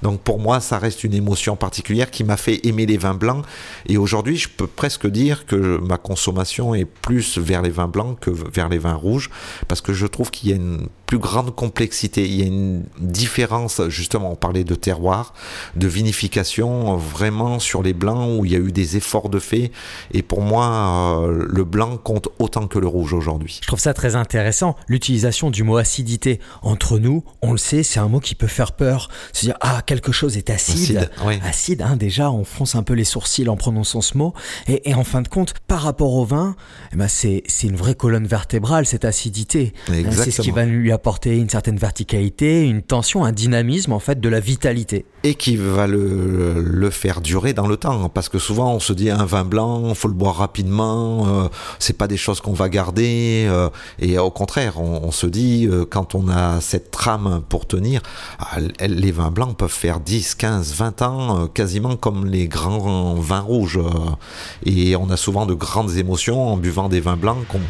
Donc pour moi, ça reste une émotion particulière qui m'a fait aimer les vins blancs. Et aujourd'hui, je peux presque dire que ma consommation est plus vers les vins blancs que vers les vins rouges, parce que je trouve qu'il y a une plus grande complexité, il y a une différence, justement, on parlait de terroir, de vinification, vraiment sur les blancs où il y a eu des efforts de fait. Et pour moi, euh, le blanc compte autant que le rouge aujourd'hui. Je trouve ça très intéressant, l'utilisation du mot acidité. Entre nous, on le sait, c'est un mot qui peut faire peur. Se dire, ah, quelque chose est acide. Acide, oui. Acide, hein, déjà, on fronce un peu les sourcils en prononçant ce mot. Et, et en fin de compte, par rapport au vin, eh ben c'est une vraie colonne vertébrale, cette acidité. Hein, C'est ce qui va lui apporter une certaine verticalité, une tension, un dynamisme, en fait, de la vitalité. et qui va le, le faire durer dans le temps. Parce que souvent, on se dit un vin blanc, faut le boire rapidement, euh, c'est pas des choses qu'on va garder. euh, et au contraire, on, on se dit, euh, quand on a cette trame pour tenir, ah, les vins blancs peuvent faire 10, 15, 20 ans, euh, quasiment comme les grands vins rouges. euh, et on a souvent de grandes émotions en buvant des vins blancs qu'on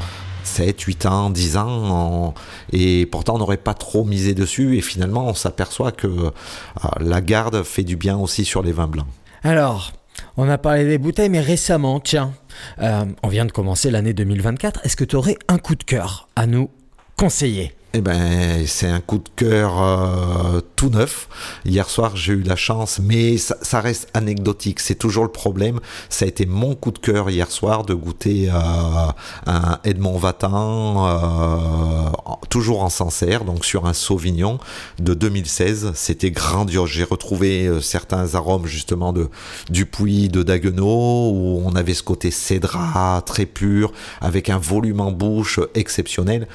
7, 8 ans, 10 ans, et pourtant on n'aurait pas trop misé dessus, et finalement on s'aperçoit que ah, la garde fait du bien aussi sur les vins blancs. Alors, on a parlé des bouteilles, mais récemment, tiens, euh, on vient de commencer l'année 2024. Est-ce que tu aurais un coup de cœur à nous conseiller? Eh ben, c'est un coup de cœur euh, neuf. Hier soir, j'ai eu la chance, mais ça, reste anecdotique. C'est toujours le problème. Ça a été mon coup de cœur hier soir de goûter euh, un Edmond Vatan, euh, toujours en Sancerre, donc sur un Sauvignon de 2016. C'était grandiose. J'ai retrouvé euh, certains arômes justement de du Puy, de Daguenau, où on avait ce côté cédra très pur, avec un volume en bouche exceptionnel.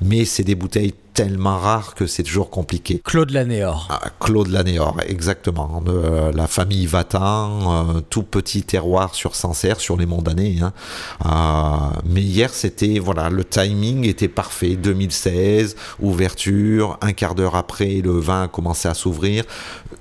Mais c'est des bouteilles tellement rares que c'est toujours compliqué. Claude Lanéor. Ah, Claude Lanéor, exactement. De euh, la famille Vatan, euh, tout petit terroir sur Sancerre, sur les monts d'année. Hein. Euh, mais hier, c'était, voilà, le timing était parfait. 2016, ouverture, un quart d'heure après, le vin a commencé à s'ouvrir.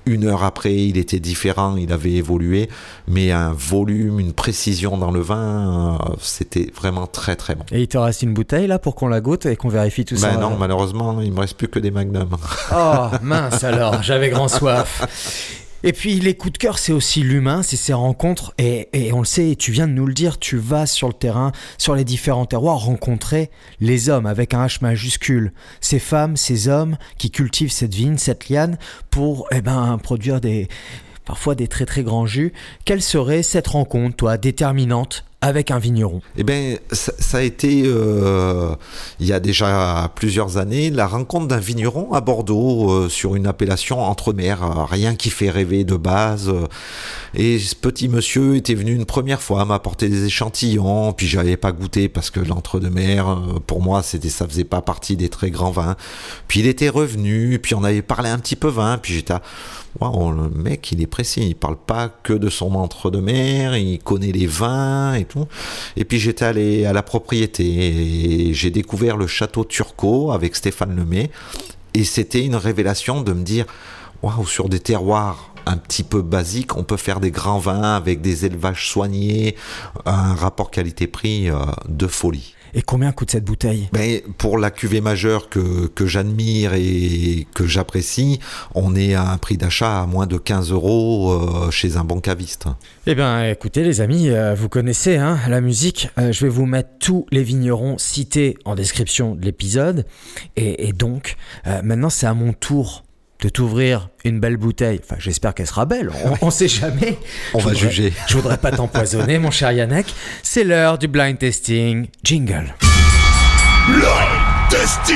Une heure après, il était différent, il avait évolué. Mais un volume, une précision dans le vin, euh, c'était vraiment très très bon. Et il te reste une bouteille là pour qu'on la goûte et qu'on vérifie tout ça Ben non, malheureusement, il me reste plus que des magnums. Oh mince alors, j'avais grand soif. Et puis les coups de cœur, c'est aussi l'humain, c'est ces rencontres. Et, et, on le sait, tu viens de nous le dire, tu vas sur le terrain, sur les différents terroirs, rencontrer les hommes avec un H majuscule. Ces femmes, ces hommes qui cultivent cette vigne, cette liane, pour eh ben, produire des, parfois des très très grands jus. Quelle serait cette rencontre, toi, déterminante? Avec un vigneron Eh bien, ça, a été, euh, il y a déjà plusieurs années, la rencontre d'un vigneron à Bordeaux euh, sur une appellation entre-mer, rien qui fait rêver de base. Et ce petit monsieur était venu une première fois m'apporter des échantillons, puis j'avais pas goûté parce que l'entre-deux-mer, euh, pour moi, c'était, ça faisait pas partie des très grands vins. Puis il était revenu, puis on avait parlé un petit peu vin, puis j'étais Wow, le mec, il est précis. Il parle pas que de son entre-deux-mer, il connaît les vins et Et puis j'étais allé à la propriété et j'ai découvert le château Turcot avec Stéphane Lemay. Et c'était une révélation de me dire, waouh, sur des terroirs un petit peu basiques, on peut faire des grands vins avec des élevages soignés, un rapport qualité-prix euh, de folie. Et combien coûte cette bouteille? Ben, Pour la cuvée majeure que, que j'admire et que j'apprécie, on est à un prix d'achat à moins de 15 euros euh, chez un bon caviste. Eh bien, écoutez les amis, euh, vous connaissez hein, la musique. Euh, je vais vous mettre tous les vignerons cités en description de l'épisode. Et, et, donc, maintenant, c'est à mon tour de t'ouvrir une belle bouteille. Enfin, j'espère qu'elle sera belle. On, ne sait jamais. On va juger. Je voudrais pas t'empoisonner, mon cher Yannick. C'est l'heure du blind testing. Jingle. Blind testing.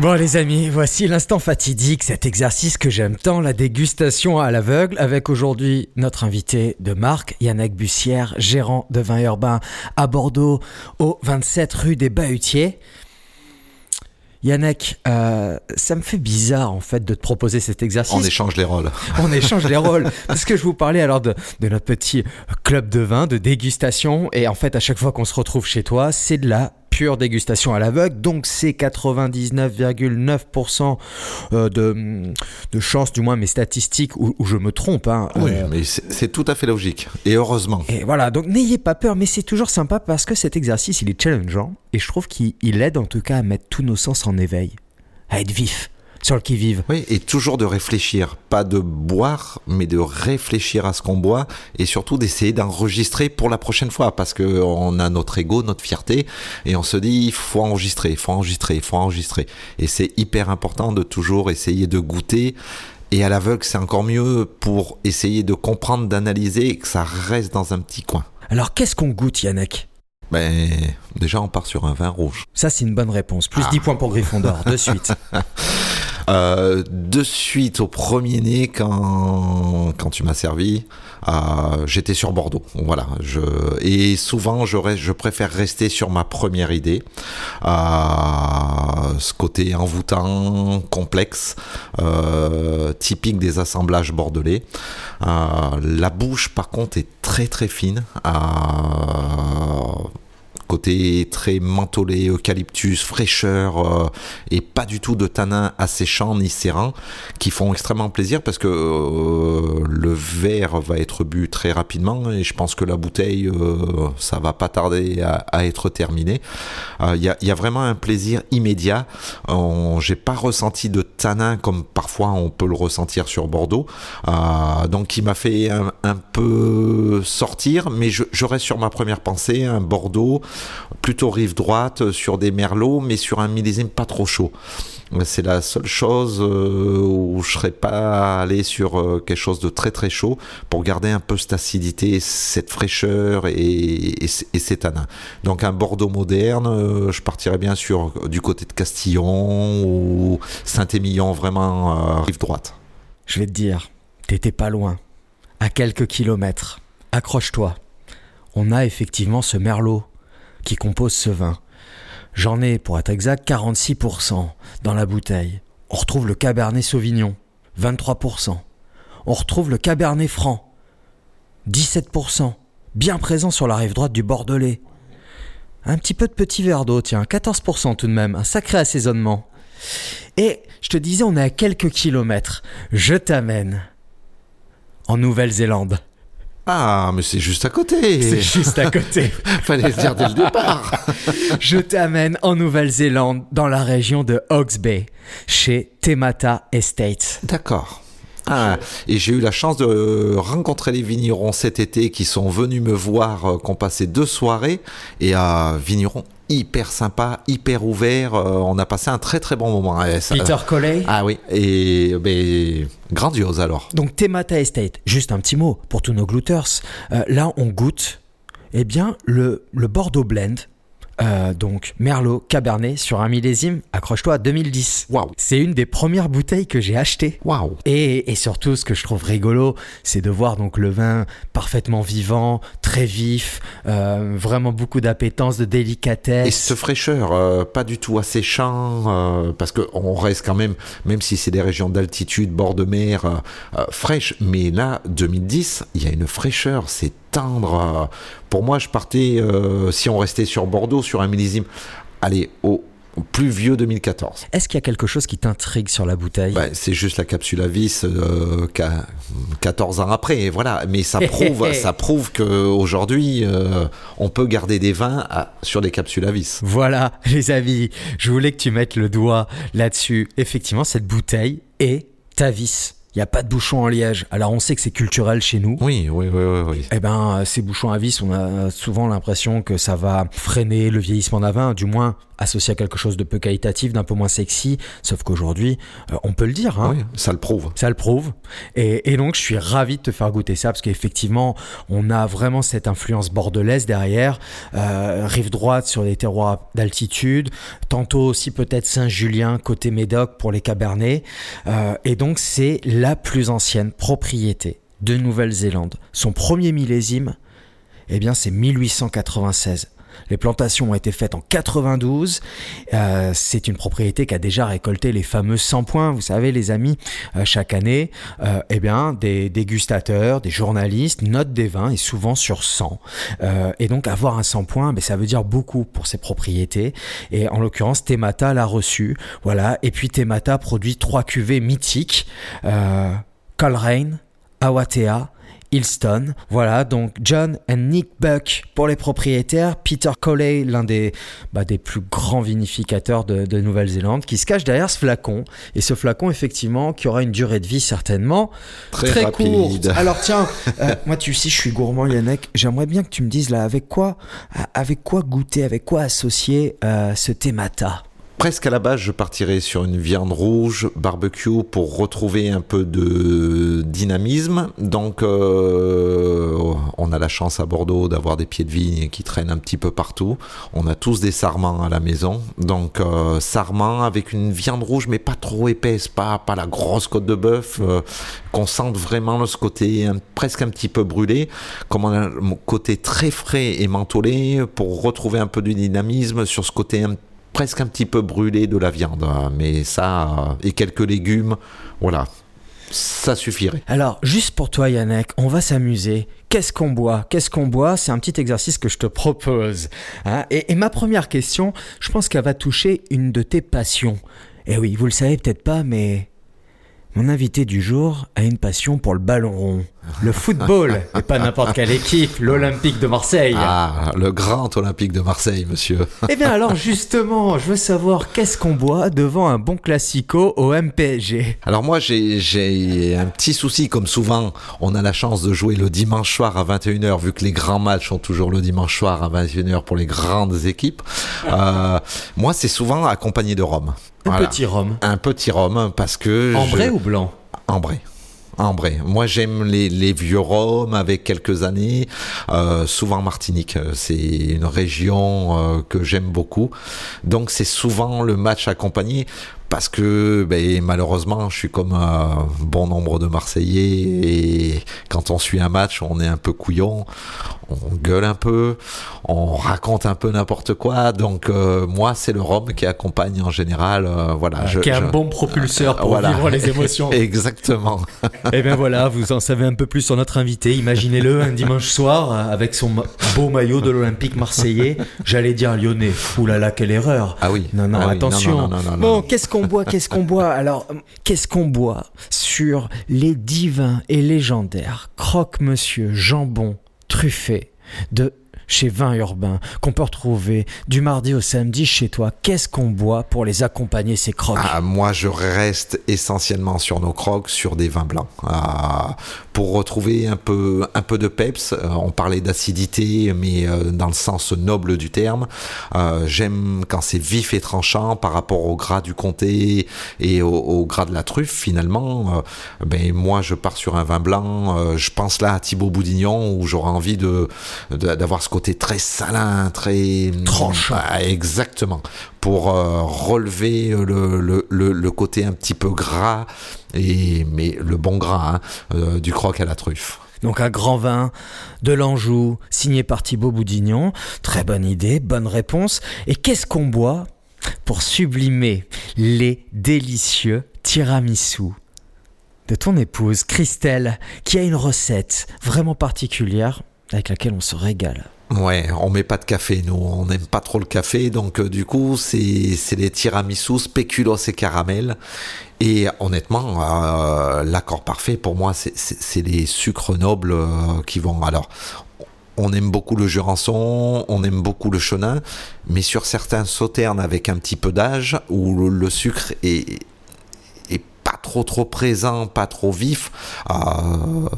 Bon les amis, voici l'instant fatidique, cet exercice que j'aime tant, la dégustation à l'aveugle, avec aujourd'hui notre invité de marque, Yannick Bussière, gérant de vin urbain à Bordeaux, au 27 rue des Bahutiers. Yannick, euh, ça me fait bizarre en fait de te proposer cet exercice. On échange les rôles. On échange les rôles. Parce que je vous parlais alors de, de, notre petit club de vin, de dégustation. Et en fait, à chaque fois qu'on se retrouve chez toi, c'est de la pure dégustation à l'aveugle, donc c'est 99,9% euh, de, de chance, du moins mes statistiques, où, je me trompe. Hein, oui, euh, mais c'est tout à fait logique, et heureusement. Et voilà, donc n'ayez pas peur, mais c'est toujours sympa parce que cet exercice, il est challengeant, et je trouve qu'il aide en tout cas à mettre tous nos sens en éveil, à être vif sur le qui-vive. Oui, et toujours de réfléchir, pas de boire, mais de réfléchir à ce qu'on boit et surtout d'essayer d'enregistrer pour la prochaine fois parce que on a notre ego, notre fierté et on se dit il faut enregistrer, il faut enregistrer, il faut enregistrer. Et c'est hyper important de toujours essayer de goûter. Et à l'aveugle, c'est encore mieux pour essayer de comprendre, d'analyser et que ça reste dans un petit coin. Alors qu'est-ce qu'on goûte, Yannick? Ben, déjà, on part sur un vin rouge. Ça, c'est une bonne réponse. Plus 10 ah. points pour Gryffondor, de suite. Euh, de suite au premier nez quand, tu m'as servi, euh, j'étais sur Bordeaux. Voilà. Et souvent, je, préfère rester sur ma première idée. Euh, ce côté envoûtant, complexe, euh, typique des assemblages bordelais. La bouche, par contre, est très très fine. Côté très mentholé, eucalyptus, fraîcheur euh, et pas du tout de tanin asséchant ni serrant qui font extrêmement plaisir parce que euh, le verre va être bu très rapidement et je pense que la bouteille euh, ça va pas tarder à, être terminé. Il y a, vraiment un plaisir immédiat. J'ai pas ressenti de tanin comme parfois on peut le ressentir sur Bordeaux. donc il m'a fait un, un, peu sortir, mais je, je reste sur ma première pensée, un Bordeaux plutôt rive droite sur des merlots, mais sur un millésime pas trop chaud. C'est la seule chose euh, où je serais pas allé sur euh, quelque chose de très très chaud pour garder un peu cette acidité, cette fraîcheur et, et, et Donc un Bordeaux moderne, euh, je partirais bien sur du côté de Castillon ou Saint-Émilion, vraiment rive droite. Je vais te dire, t'étais pas loin, à quelques kilomètres. Accroche-toi. On a effectivement ce merlot qui compose ce vin. J'en ai, pour être exact, 46% dans la bouteille. On retrouve le Cabernet Sauvignon, 23%. On retrouve le Cabernet Franc, 17%, bien présent sur la rive droite du Bordelais. Un petit peu de petit verre d'eau, tiens, 14% tout de même, un sacré assaisonnement. Et je te disais, on est à quelques kilomètres. Je t'amène en Nouvelle-Zélande. Ah, mais c'est juste à côté. C'est juste à côté. Fallait le dire dès le départ. Je t'amène en Nouvelle-Zélande, dans la région de Hawke's Bay, chez Temata Estates. D'accord. Ah, et j'ai eu la chance de rencontrer les vignerons cet été qui sont venus me voir, euh, qu'on passé deux soirées, et à vignerons hyper sympa, hyper ouvert. euh, on a passé un très très bon moment. Ouais, ça- Peter Coley. Ah oui, et ben, grandiose alors. Donc Temata Estate, juste un petit mot pour tous nos glouters. Euh, là, on goûte eh bien, le, le Bordeaux Blend. Euh, donc Merlot Cabernet sur un millésime, accroche-toi à 2010. Waouh. C'est une des premières bouteilles que j'ai achetées. Waouh. Et, et surtout, ce que je trouve rigolo, c'est de voir donc le vin parfaitement vivant, très vif, euh, vraiment beaucoup d'appétence, de Et délicatesse. cette fraîcheur, euh, pas du tout asséchant, parce qu'on reste quand même, même si c'est des régions d'altitude, bord de mer, fraîche. Mais là, 2010, il y a une fraîcheur, c'est euh. pour moi, je partais, euh, si on restait sur Bordeaux, sur un millésime, allez, au, plus vieux 2014. Est-ce qu'il y a quelque chose qui t'intrigue sur la bouteille? Bah, c'est juste la capsule à vis euh, qu'a- 14 ans après, voilà. Mais ça prouve, ça prouve qu'aujourd'hui, euh, on peut garder des vins à- sur des capsules à vis. Voilà, les amis, je voulais que tu mettes le doigt là-dessus. Effectivement, cette bouteille est ta vis. Il n'y a pas de bouchon en liège. Alors, on sait que c'est culturel chez nous. Oui, oui, oui, oui. oui. Eh ben, euh, ces bouchons à vis, on a souvent l'impression que ça va freiner le vieillissement d'un vin, du moins associé à quelque chose de peu qualitatif, d'un peu moins sexy. Sauf qu'aujourd'hui, euh, on peut le dire, hein, Oui, ça le prouve. ça le prouve. Et, et donc, je suis ravi de te faire goûter ça parce qu'effectivement, on a vraiment cette influence bordelaise derrière. Euh, rive droite sur les terroirs d'altitude. Tantôt aussi peut-être Saint-Julien côté Médoc pour les Cabernets. Euh, et donc, c'est la plus ancienne propriété de Nouvelle-Zélande. Son premier millésime, eh bien, c'est 1896. Les plantations ont été faites en 92. Euh, c'est une propriété qui a déjà récolté les fameux 100 points. Vous savez, les amis, euh, chaque année, euh, eh bien, des dégustateurs, des journalistes notent des vins et souvent sur 100. Euh, et donc, avoir un 100 points, ben, ça veut dire beaucoup pour ces propriétés. Et en l'occurrence, Temata l'a reçu. Voilà. Et puis, Temata produit trois cuvées mythiques. Coleraine, Awatea, Hillston. Voilà, donc John and Nick Buck pour les propriétaires, Peter Coley, l'un des, bah, des plus grands vinificateurs de, de Nouvelle-Zélande, qui se cache derrière ce flacon. Et ce flacon, effectivement, qui aura une durée de vie certainement Très courte. Alors tiens, euh, moi tu sais, je suis gourmand Yannick, j'aimerais bien que tu me dises là, avec quoi, avec quoi goûter, avec quoi associer euh, ce Temata Presque à la base, je partirais sur une viande rouge, barbecue, pour retrouver un peu de dynamisme. Donc, euh, on a la chance à Bordeaux d'avoir des pieds de vigne qui traînent un petit peu partout. On a tous des sarments à la maison. Donc, euh, sarments avec une viande rouge, mais pas trop épaisse, pas, pas la grosse côte de bœuf, euh, qu'on sente vraiment ce côté un- presque un petit peu brûlé, comme on a le côté très frais et mentholé, pour retrouver un peu de dynamisme sur ce côté un presque un petit peu brûlé de la viande, hein, mais ça, euh, et quelques légumes, voilà, ça suffirait. Alors, juste pour toi, Yannick, on va s'amuser. Qu'est-ce qu'on boit? Qu'est-ce qu'on boit? C'est un petit exercice que je te propose. hein. et, et ma première question, je pense qu'elle va toucher une de tes passions. Eh oui, vous le savez peut-être pas, mais mon invité du jour a une passion pour le ballon rond. Le football, et pas n'importe quelle équipe, l'Olympique de Marseille. Ah, le grand Olympique de Marseille, monsieur. Eh bien alors justement, je veux savoir qu'est-ce qu'on boit devant un bon classico au MPSG. Alors moi, j'ai- un petit souci, comme souvent, on a la chance de jouer le dimanche soir à 21h, vu que les grands matchs sont toujours le dimanche soir à 21h pour les grandes équipes. Euh, moi, c'est souvent accompagné de rhum. Un Voilà. petit rhum. Un petit rhum, parce que... Ambré je- ou blanc? Ambré. Ambré. Moi, j'aime les, les vieux rhums avec quelques années. Euh, souvent Martinique, euh, c'est une région euh, que j'aime beaucoup. Donc, c'est souvent le match accompagné parce que ben, malheureusement, je suis comme un bon nombre de Marseillais et quand on suit un match, on est un peu couillon, on gueule un peu, on raconte un peu n'importe quoi. Donc, euh, moi, c'est le rhum qui accompagne en général. euh, voilà, je- qui est un bon propulseur pour Voilà. vivre les émotions. Exactement. Et bien voilà, vous en savez un peu plus sur notre invité. Imaginez-le un dimanche soir euh, avec son beau maillot de l'Olympique marseillais. J'allais dire lyonnais. Ouh là là, quelle erreur. Ah oui. Non, non, Ah oui, attention. non, non, non, non, non. bon, qu'est-ce qu'on Qu'est-ce qu'on boit? Alors, qu'est-ce qu'on boit sur les divins et légendaires croque-monsieur jambon truffé de chez Vin Urbain, qu'on peut retrouver du mardi au samedi chez toi. Qu'est-ce qu'on boit pour les accompagner ces crocs ah, Moi, je reste essentiellement sur nos crocs, sur des vins blancs. Ah, pour retrouver un peu, un peu de peps, euh, on parlait d'acidité, mais euh, dans le sens noble du terme. Euh, j'aime quand c'est vif et tranchant par rapport au gras du comté et au, gras de la truffe, finalement. ben, moi, je pars sur un vin blanc. je pense là à Thibaut Boudignon, où j'aurais envie de, d'avoir ce côté très salin, très... Tranchant. Ah, exactement. Pour relever le, côté un petit peu gras, et, mais le bon gras hein, du croque à la truffe. Donc un grand vin de l'Anjou, signé par Thibaut Boudignon. Très bonne idée, bonne réponse. Et qu'est-ce qu'on boit pour sublimer les délicieux tiramisu de ton épouse Christelle, qui a une recette vraiment particulière avec laquelle on se régale? Ouais, on met pas de café, nous, on n'aime pas trop le café, donc euh, du coup, c'est les tiramisu spéculoos et caramel. Et honnêtement, euh, l'accord parfait pour moi, c'est les sucres nobles euh, qui vont. Alors, on aime beaucoup le Jurançon, on aime beaucoup le Chenin, mais sur certains sauternes avec un petit peu d'âge, où le, sucre est, est pas trop trop présent, pas trop vif,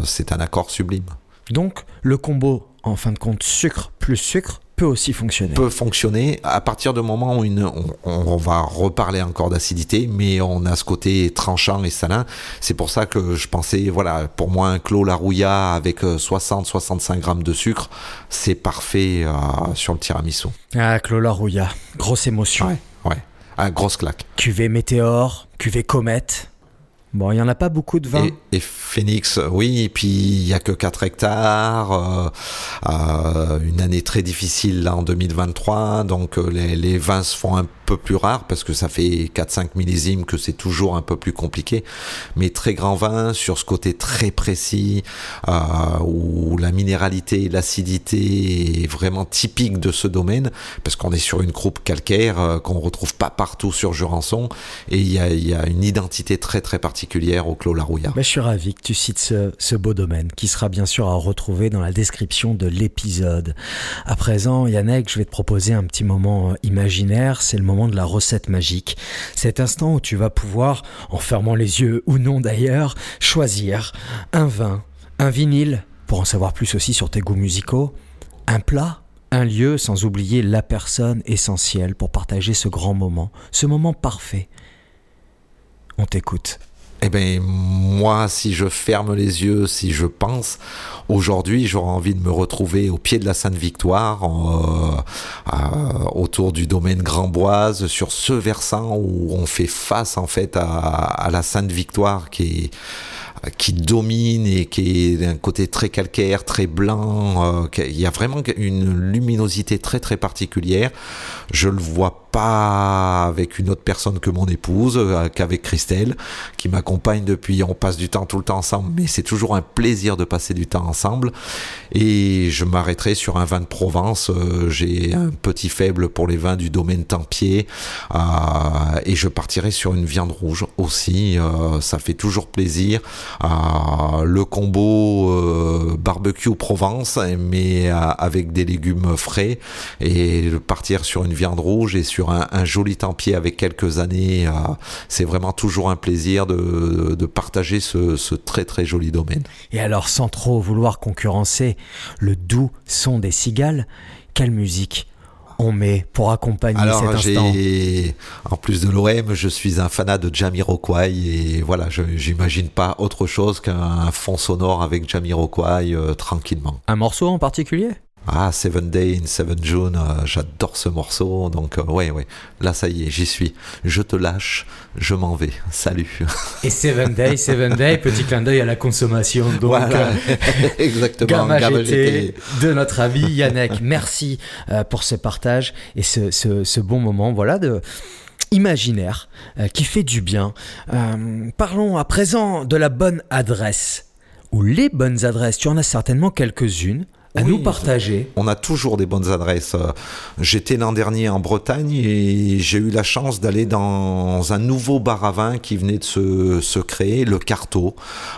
c'est un accord sublime. Donc, le combo en fin de compte, sucre plus sucre peut aussi fonctionner. Peut fonctionner à partir du moment où une, on, va reparler encore d'acidité, mais on a ce côté tranchant et salin. C'est pour ça que je pensais, voilà, pour moi, un Clos Larouilla avec 60-65 euh, grammes de sucre, c'est parfait euh, sur le tiramisu. Ah, Clos Larouilla, grosse émotion. Ouais, ouais. Ah, grosse claque. Cuvée météore, cuvée comète. Bon, il n'y en a pas beaucoup de vin. Et, Phoenix, oui, et puis il n'y a que 4 hectares, euh, euh, une année très difficile en 2023, donc euh, les, les, vins se font un peu plus rares parce que ça fait 4-5 millésimes que c'est toujours un peu plus compliqué, mais très grand vin sur ce côté très précis où la minéralité et l'acidité est vraiment typique de ce domaine parce qu'on est sur une croupe calcaire qu'on retrouve pas partout sur Jurançon et il y a, y a une identité très très particulière au Clos Larouilla. je suis ravi que tu cites ce, beau domaine qui sera bien sûr à retrouver dans la description de l'épisode. À présent, Yannick, je vais te proposer un petit moment euh, imaginaire, c'est le moment de la recette magique. Cet instant où tu vas pouvoir, en fermant les yeux ou non d'ailleurs, choisir un vin, un vinyle, pour en savoir plus aussi sur tes goûts musicaux, un plat un lieu sans oublier la personne essentielle pour partager ce grand moment, ce moment parfait. On t'écoute. Eh bien, moi, si je ferme les yeux, si je pense, aujourd'hui, j'aurais envie de me retrouver au pied de la Sainte-Victoire, euh, euh, autour du domaine Grandboise, sur ce versant où on fait face, en fait, à, la Sainte-Victoire qui est qui domine et qui est d'un côté très calcaire, très blanc. Euh, il y a vraiment une luminosité très très particulière. Je le vois pas avec une autre personne que mon épouse, euh, qu'avec Christelle, qui m'accompagne depuis. On passe du temps tout le temps ensemble, mais c'est toujours un plaisir de passer du temps ensemble. Et je m'arrêterai sur un vin de Provence. Euh, j'ai un petit faible pour les vins du domaine Tempier, et je partirai sur une viande rouge aussi. ça fait toujours plaisir le combo euh, barbecue Provence, mais avec des légumes frais, et partir sur une viande rouge et sur un, joli tempier avec quelques années, euh, c'est vraiment toujours un plaisir de, partager ce, ce, très très joli domaine. Et alors, sans trop vouloir concurrencer le doux son des cigales, quelle musique on met pour accompagner Alors, cet instant En plus de l'OM, je suis un fanat de Jamiroquai et voilà, je j'imagine pas autre chose qu'un fond sonore avec Jamiroquai euh, tranquillement. Un morceau en particulier? Ah, Seven Day in Seven June, euh, j'adore ce morceau. Donc, euh, ouais, ouais. Là, ça y est, j'y suis. Je te lâche, je m'en vais. Salut. Et Seven Day, Seven Day, petit clin d'œil à la consommation. Donc, voilà. exactement. Gamma, de notre ami Yannick. Merci pour ce partage et ce, ce, bon moment, voilà, de imaginaire qui fait du bien. parlons à présent de la bonne adresse ou les bonnes adresses. Tu en as certainement quelques-unes à nous partager. On a toujours des bonnes adresses. Euh, j'étais l'an dernier en Bretagne et j'ai eu la chance d'aller dans un nouveau bar à vin qui venait de se, créer, le Carto,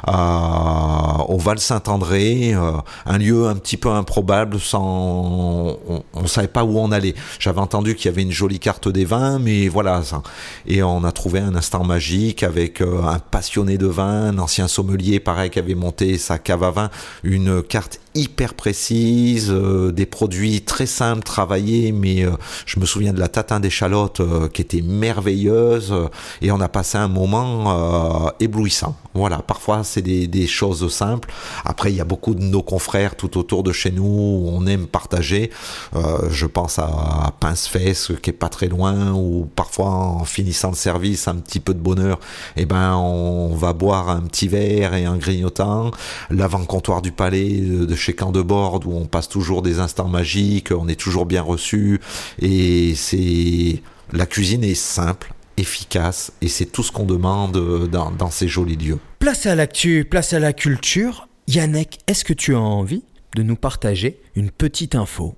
au Val Saint-André, euh, un lieu un petit peu improbable, sans, on ne savait pas où on allait. J'avais entendu qu'il y avait une jolie carte des vins, mais voilà. Et on a trouvé un instant magique avec euh, un passionné de vin, un ancien sommelier, pareil, qui avait monté sa cave à vin, une carte hyper précise, euh, des produits très simples, travaillés, mais euh, je me souviens de la tatin d'échalote euh, qui était merveilleuse et on a passé un moment éblouissant. Voilà, parfois c'est des, choses simples. Après, il y a beaucoup de nos confrères tout autour de chez nous où on aime partager. je pense à Pince-Fesse qui est pas très loin, ou parfois en finissant le service, un petit peu de bonheur, et eh ben on va boire un petit verre et un grignotant. L'avant-comptoir du palais de chez Camp de Où on passe toujours des instants magiques, on est toujours bien reçu et c'est la cuisine est simple, efficace et c'est tout ce qu'on demande dans, dans, ces jolis lieux. Place à l'actu, place à la culture. Yannick, est-ce que tu as envie de nous partager une petite info?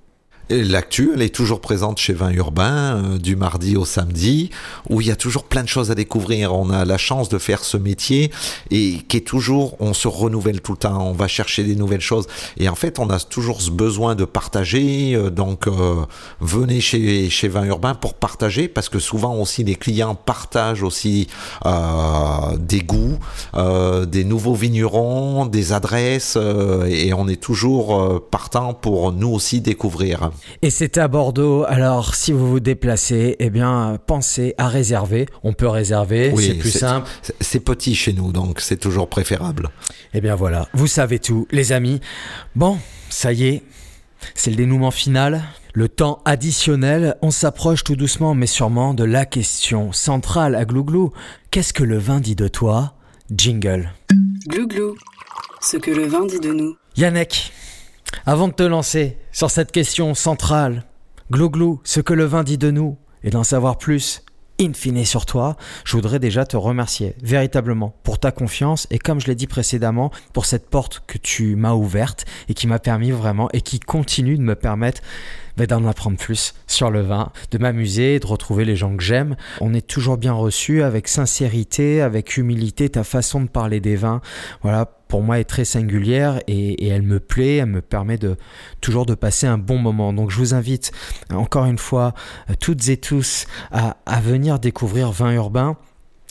L'actu, elle est toujours présente chez Vin Urbain, euh, du mardi au samedi, où il y a toujours plein de choses à découvrir. On a la chance de faire ce métier et qui est toujours, on se renouvelle tout le temps, on va chercher des nouvelles choses. Et en fait, on a toujours ce besoin de partager. Euh, donc, euh, venez chez, chez Vin Urbain pour partager, parce que souvent aussi les clients partagent aussi des goûts, des nouveaux vignerons, des adresses, et on est toujours partant pour nous aussi découvrir. Et c'est à Bordeaux. Alors, si vous vous déplacez, eh bien, pensez à réserver. On peut réserver, c'est plus simple. C'est petit chez nous, donc c'est toujours préférable. Eh bien voilà, vous savez tout, les amis. Bon, ça y est, c'est le dénouement final. Le temps additionnel, on s'approche tout doucement mais sûrement de la question centrale à Glouglou. Qu'est-ce que le vin dit de toi? Jingle. Glouglou, ce que le vin dit de nous. Yannick, avant de te lancer sur cette question centrale, glou ce que le vin dit de nous, et d'en savoir plus, in fine sur toi, je voudrais déjà te remercier véritablement pour ta confiance et comme je l'ai dit précédemment, pour cette porte que tu m'as ouverte et qui m'a permis vraiment et qui continue de me permettre bah, d'en apprendre plus sur le vin, de m'amuser, de retrouver les gens que j'aime. On est toujours bien reçu avec sincérité, avec humilité, ta façon de parler des vins. Voilà, pour moi est très singulière et, elle me plaît, elle me permet de toujours de passer un bon moment. Donc je vous invite encore une fois toutes et tous à, à venir découvrir Vin Urbain.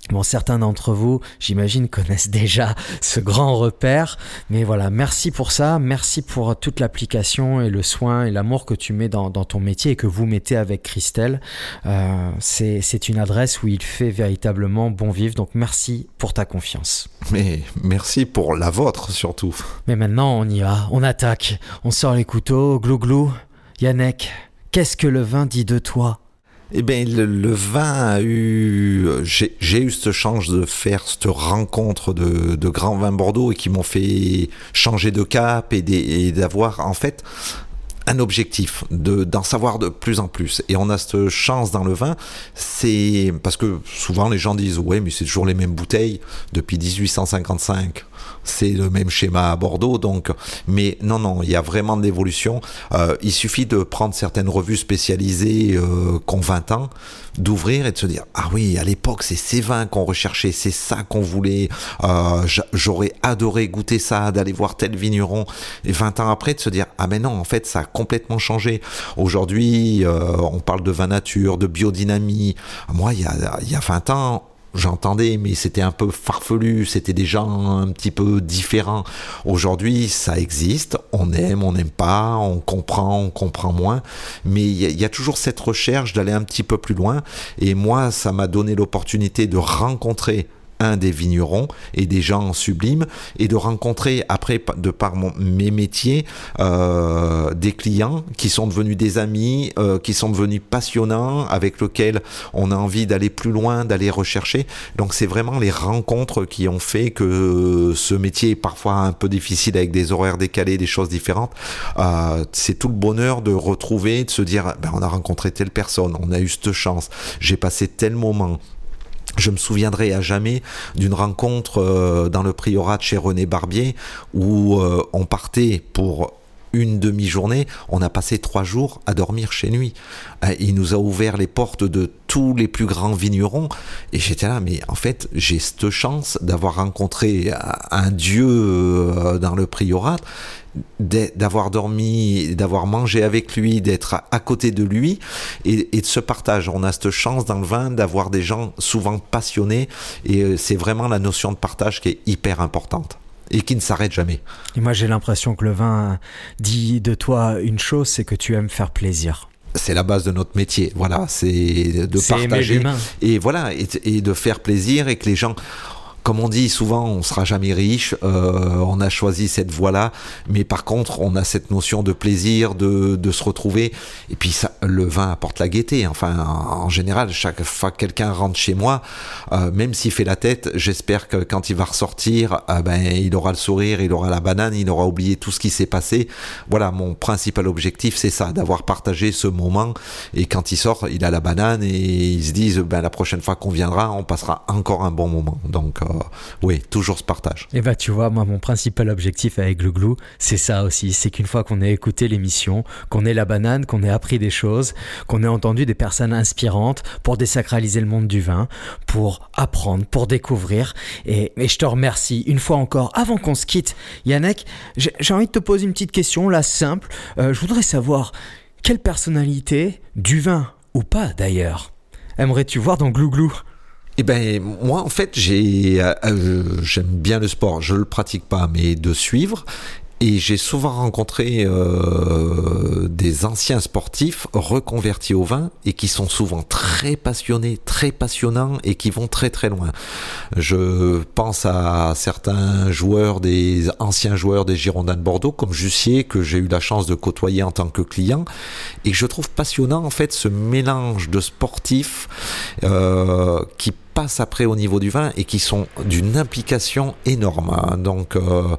Bon, certains d'entre vous, j'imagine, connaissent déjà ce grand repère. Mais voilà, merci pour ça. Merci pour toute l'application et le soin et l'amour que tu mets dans, ton métier et que vous mettez avec Christelle. Euh, c'est une adresse où il fait véritablement bon vivre. Donc merci pour ta confiance. Mais merci pour la vôtre surtout. Mais maintenant, on y va. On attaque. On sort les couteaux. Glou glou. Yannick, qu'est-ce que le vin dit de toi? Eh bien, le, vin a eu. J'ai eu cette chance de faire cette rencontre de, de grands vins Bordeaux et qui m'ont fait changer de cap et d'avoir en fait un objectif, d'en savoir de plus en plus. Et on a cette chance dans le vin, c'est parce que souvent les gens disent ouais mais c'est toujours les mêmes bouteilles depuis 1855 c'est le même schéma à Bordeaux. Donc, mais non, non, il y a vraiment de l'évolution. Euh, il suffit de prendre certaines revues spécialisées euh, qui ont 20 ans, d'ouvrir et de se dire ah oui, à l'époque c'est ces vins qu'on recherchait, c'est ça qu'on voulait. Euh, j'aurais adoré goûter ça, d'aller voir tel vigneron. Et 20 ans après, de se dire ah mais non, en fait ça a complètement changé. Aujourd'hui, on parle de vin nature, de biodynamie. Moi, il y a, il y a 20 ans, j'entendais, mais c'était un peu farfelu, c'était des gens un petit peu différents. Aujourd'hui, ça existe, on aime, on n'aime pas, on comprend, on comprend moins, mais il y, a toujours cette recherche d'aller un petit peu plus loin, et moi, ça m'a donné l'opportunité de rencontrer un des vignerons et des gens sublimes et de rencontrer après de par mon, mes métiers euh, des clients qui sont devenus des amis, euh, qui sont devenus passionnants, avec lesquels on a envie d'aller plus loin, d'aller rechercher. Donc c'est vraiment les rencontres qui ont fait que ce métier est parfois un peu difficile avec des horaires décalés, des choses différentes. Euh, c'est tout le bonheur de retrouver, de se dire ben, on a rencontré telle personne, on a eu cette chance, j'ai passé tel moment je me souviendrai à jamais d'une rencontre euh, dans le priorat chez René Barbier où euh, on partait pour une demi-journée, on a passé trois jours à dormir chez lui. Euh, Il nous a ouvert les portes de tous les plus grands vignerons. Et j'étais là, mais en fait, j'ai cette chance d'avoir rencontré un dieu euh, dans le priorat, d'avoir dormi, d'avoir mangé avec lui, d'être à- côté de lui et, et de ce partage. On a cette chance dans le vin d'avoir des gens souvent passionnés et euh, c'est vraiment la notion de partage qui est hyper importante et qui ne s'arrête jamais. Et moi, j'ai l'impression que le vin dit de toi une chose, c'est que tu aimes faire plaisir. C'est la base de notre métier. Voilà, c'est de partager et voilà et, et de faire plaisir et que les gens comme on dit souvent, on sera jamais riche. euh, on a choisi cette voie-là, mais par contre, on a cette notion de plaisir, de, de se retrouver. Et puis, ça, le vin apporte la gaieté. Enfin, en, général, chaque fois que quelqu'un rentre chez moi, euh, même s'il fait la tête, j'espère que quand il va ressortir, euh, ben, il aura le sourire, il aura la banane, il aura oublié tout ce qui s'est passé. Voilà, mon principal objectif, c'est ça, d'avoir partagé ce moment. Et quand il sort, il a la banane et ils se disent, ben, la prochaine fois qu'on viendra, on passera encore un bon moment. Donc, euh, oui, toujours ce partage. Et bah tu vois, moi mon principal objectif avec Glouglou, c'est ça aussi, c'est qu'une fois qu'on ait écouté l'émission, qu'on ait la banane, qu'on ait appris des choses, qu'on ait entendu des personnes inspirantes pour désacraliser le monde du vin, pour apprendre, pour découvrir. Et, je te remercie une fois encore. Avant qu'on se quitte, Yannick, j'ai envie de te poser une petite question là, simple. Euh, je voudrais savoir, quelle personnalité, du vin ou pas d'ailleurs, aimerais-tu voir dans Glouglou Eh ben moi en fait euh, euh, j'aime bien le sport, je le pratique pas mais de suivre et j'ai souvent rencontré euh, des anciens sportifs reconvertis au vin et qui sont souvent très passionnés, très passionnants et qui vont très très loin. Je pense à certains joueurs, des anciens joueurs des Girondins de Bordeaux comme Jussier que j'ai eu la chance de côtoyer en tant que client et je trouve passionnant en fait ce mélange de sportifs euh, qui passent après au niveau du vin et qui sont d'une implication énorme. hein. Donc, euh,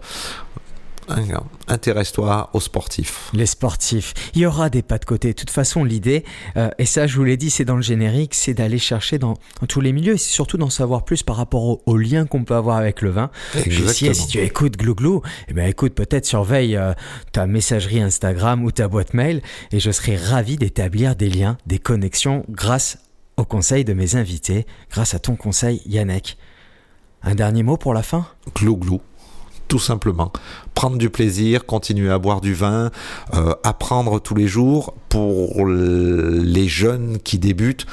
intéresse-toi aux sportifs. Les sportifs. Il y aura des pas de côté. De toute façon, l'idée, euh, et ça je vous l'ai dit, c'est dans le générique, c'est d'aller chercher dans, dans tous les milieux et c'est surtout d'en savoir plus par rapport au, au lien qu'on peut avoir avec le vin. Si, si tu écoutes Glouglou, eh ben écoute, peut-être surveille euh, ta messagerie Instagram ou ta boîte mail et je serai ravi d'établir des liens, des connexions grâce au conseil de mes invités, grâce à ton conseil Yannick. Un dernier mot pour la fin? Glou glou. Tout simplement. Prendre du plaisir, continuer à boire du vin, euh, apprendre tous les jours. Pour les jeunes qui débutent,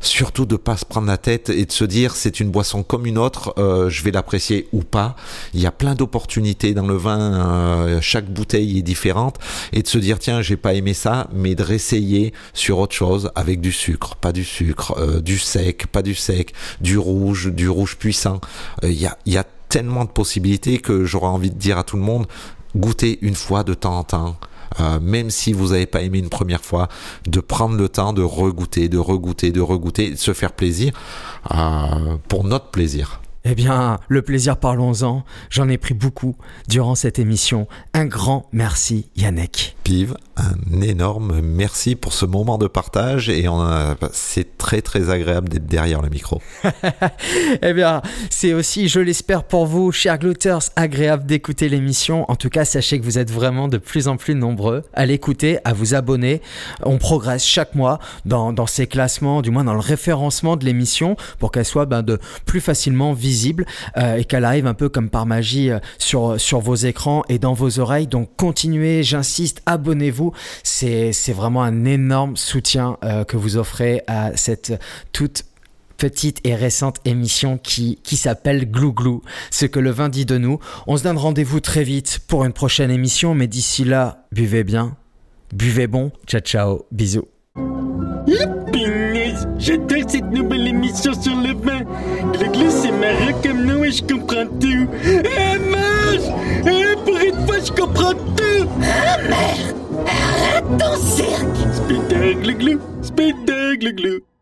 surtout de pas se prendre la tête et de se dire c'est une boisson comme une autre, euh, je vais l'apprécier ou pas. Il y a plein d'opportunités dans le vin, euh, chaque bouteille est différente et de se dire tiens j'ai pas aimé ça, mais de réessayer sur autre chose avec du sucre, pas du sucre, euh, du sec, pas du sec, du rouge, du rouge puissant. Il y y a tellement de possibilités que j'aurais envie de dire à tout le monde goûtez une fois de temps en temps. Euh, même si vous n'avez pas aimé une première fois, de prendre le temps de regoûter, de regoûter, de regoûter, de se faire plaisir euh, pour notre plaisir. Eh bien, le plaisir, parlons-en. J'en ai pris beaucoup durant cette émission. Un grand merci, Yannick. Pive, un énorme merci pour ce moment de partage et c'est très très agréable d'être derrière le micro. Eh bien, c'est aussi, je l'espère pour vous, chers glouters, agréable d'écouter l'émission. En tout cas, sachez que vous êtes vraiment de plus en plus nombreux à l'écouter, à vous abonner. On progresse chaque mois dans, dans ces classements, du moins dans le référencement de l'émission, pour qu'elle soit ben, de plus facilement visible euh, et qu'elle arrive un peu comme par magie euh, sur, vos écrans et dans vos oreilles. Donc, continuez, j'insiste, abonnez-vous. C'est vraiment un énorme soutien euh, que vous offrez à cette toute petite et récente émission qui, qui s'appelle Glou Glou, ce que le vin dit de nous. On se donne rendez-vous très vite pour une prochaine émission, mais d'ici là, buvez bien, buvez bon, ciao ciao, bisous. Punaise, j'adore cette nouvelle émission sur le vin. Le glou, c'est marrant comme nom et je comprends tout. Ah, mange! Ah, pour une fois, je comprends tout! Ah, merde! Arrête ton cirque! Speeder, glou, glou, glou!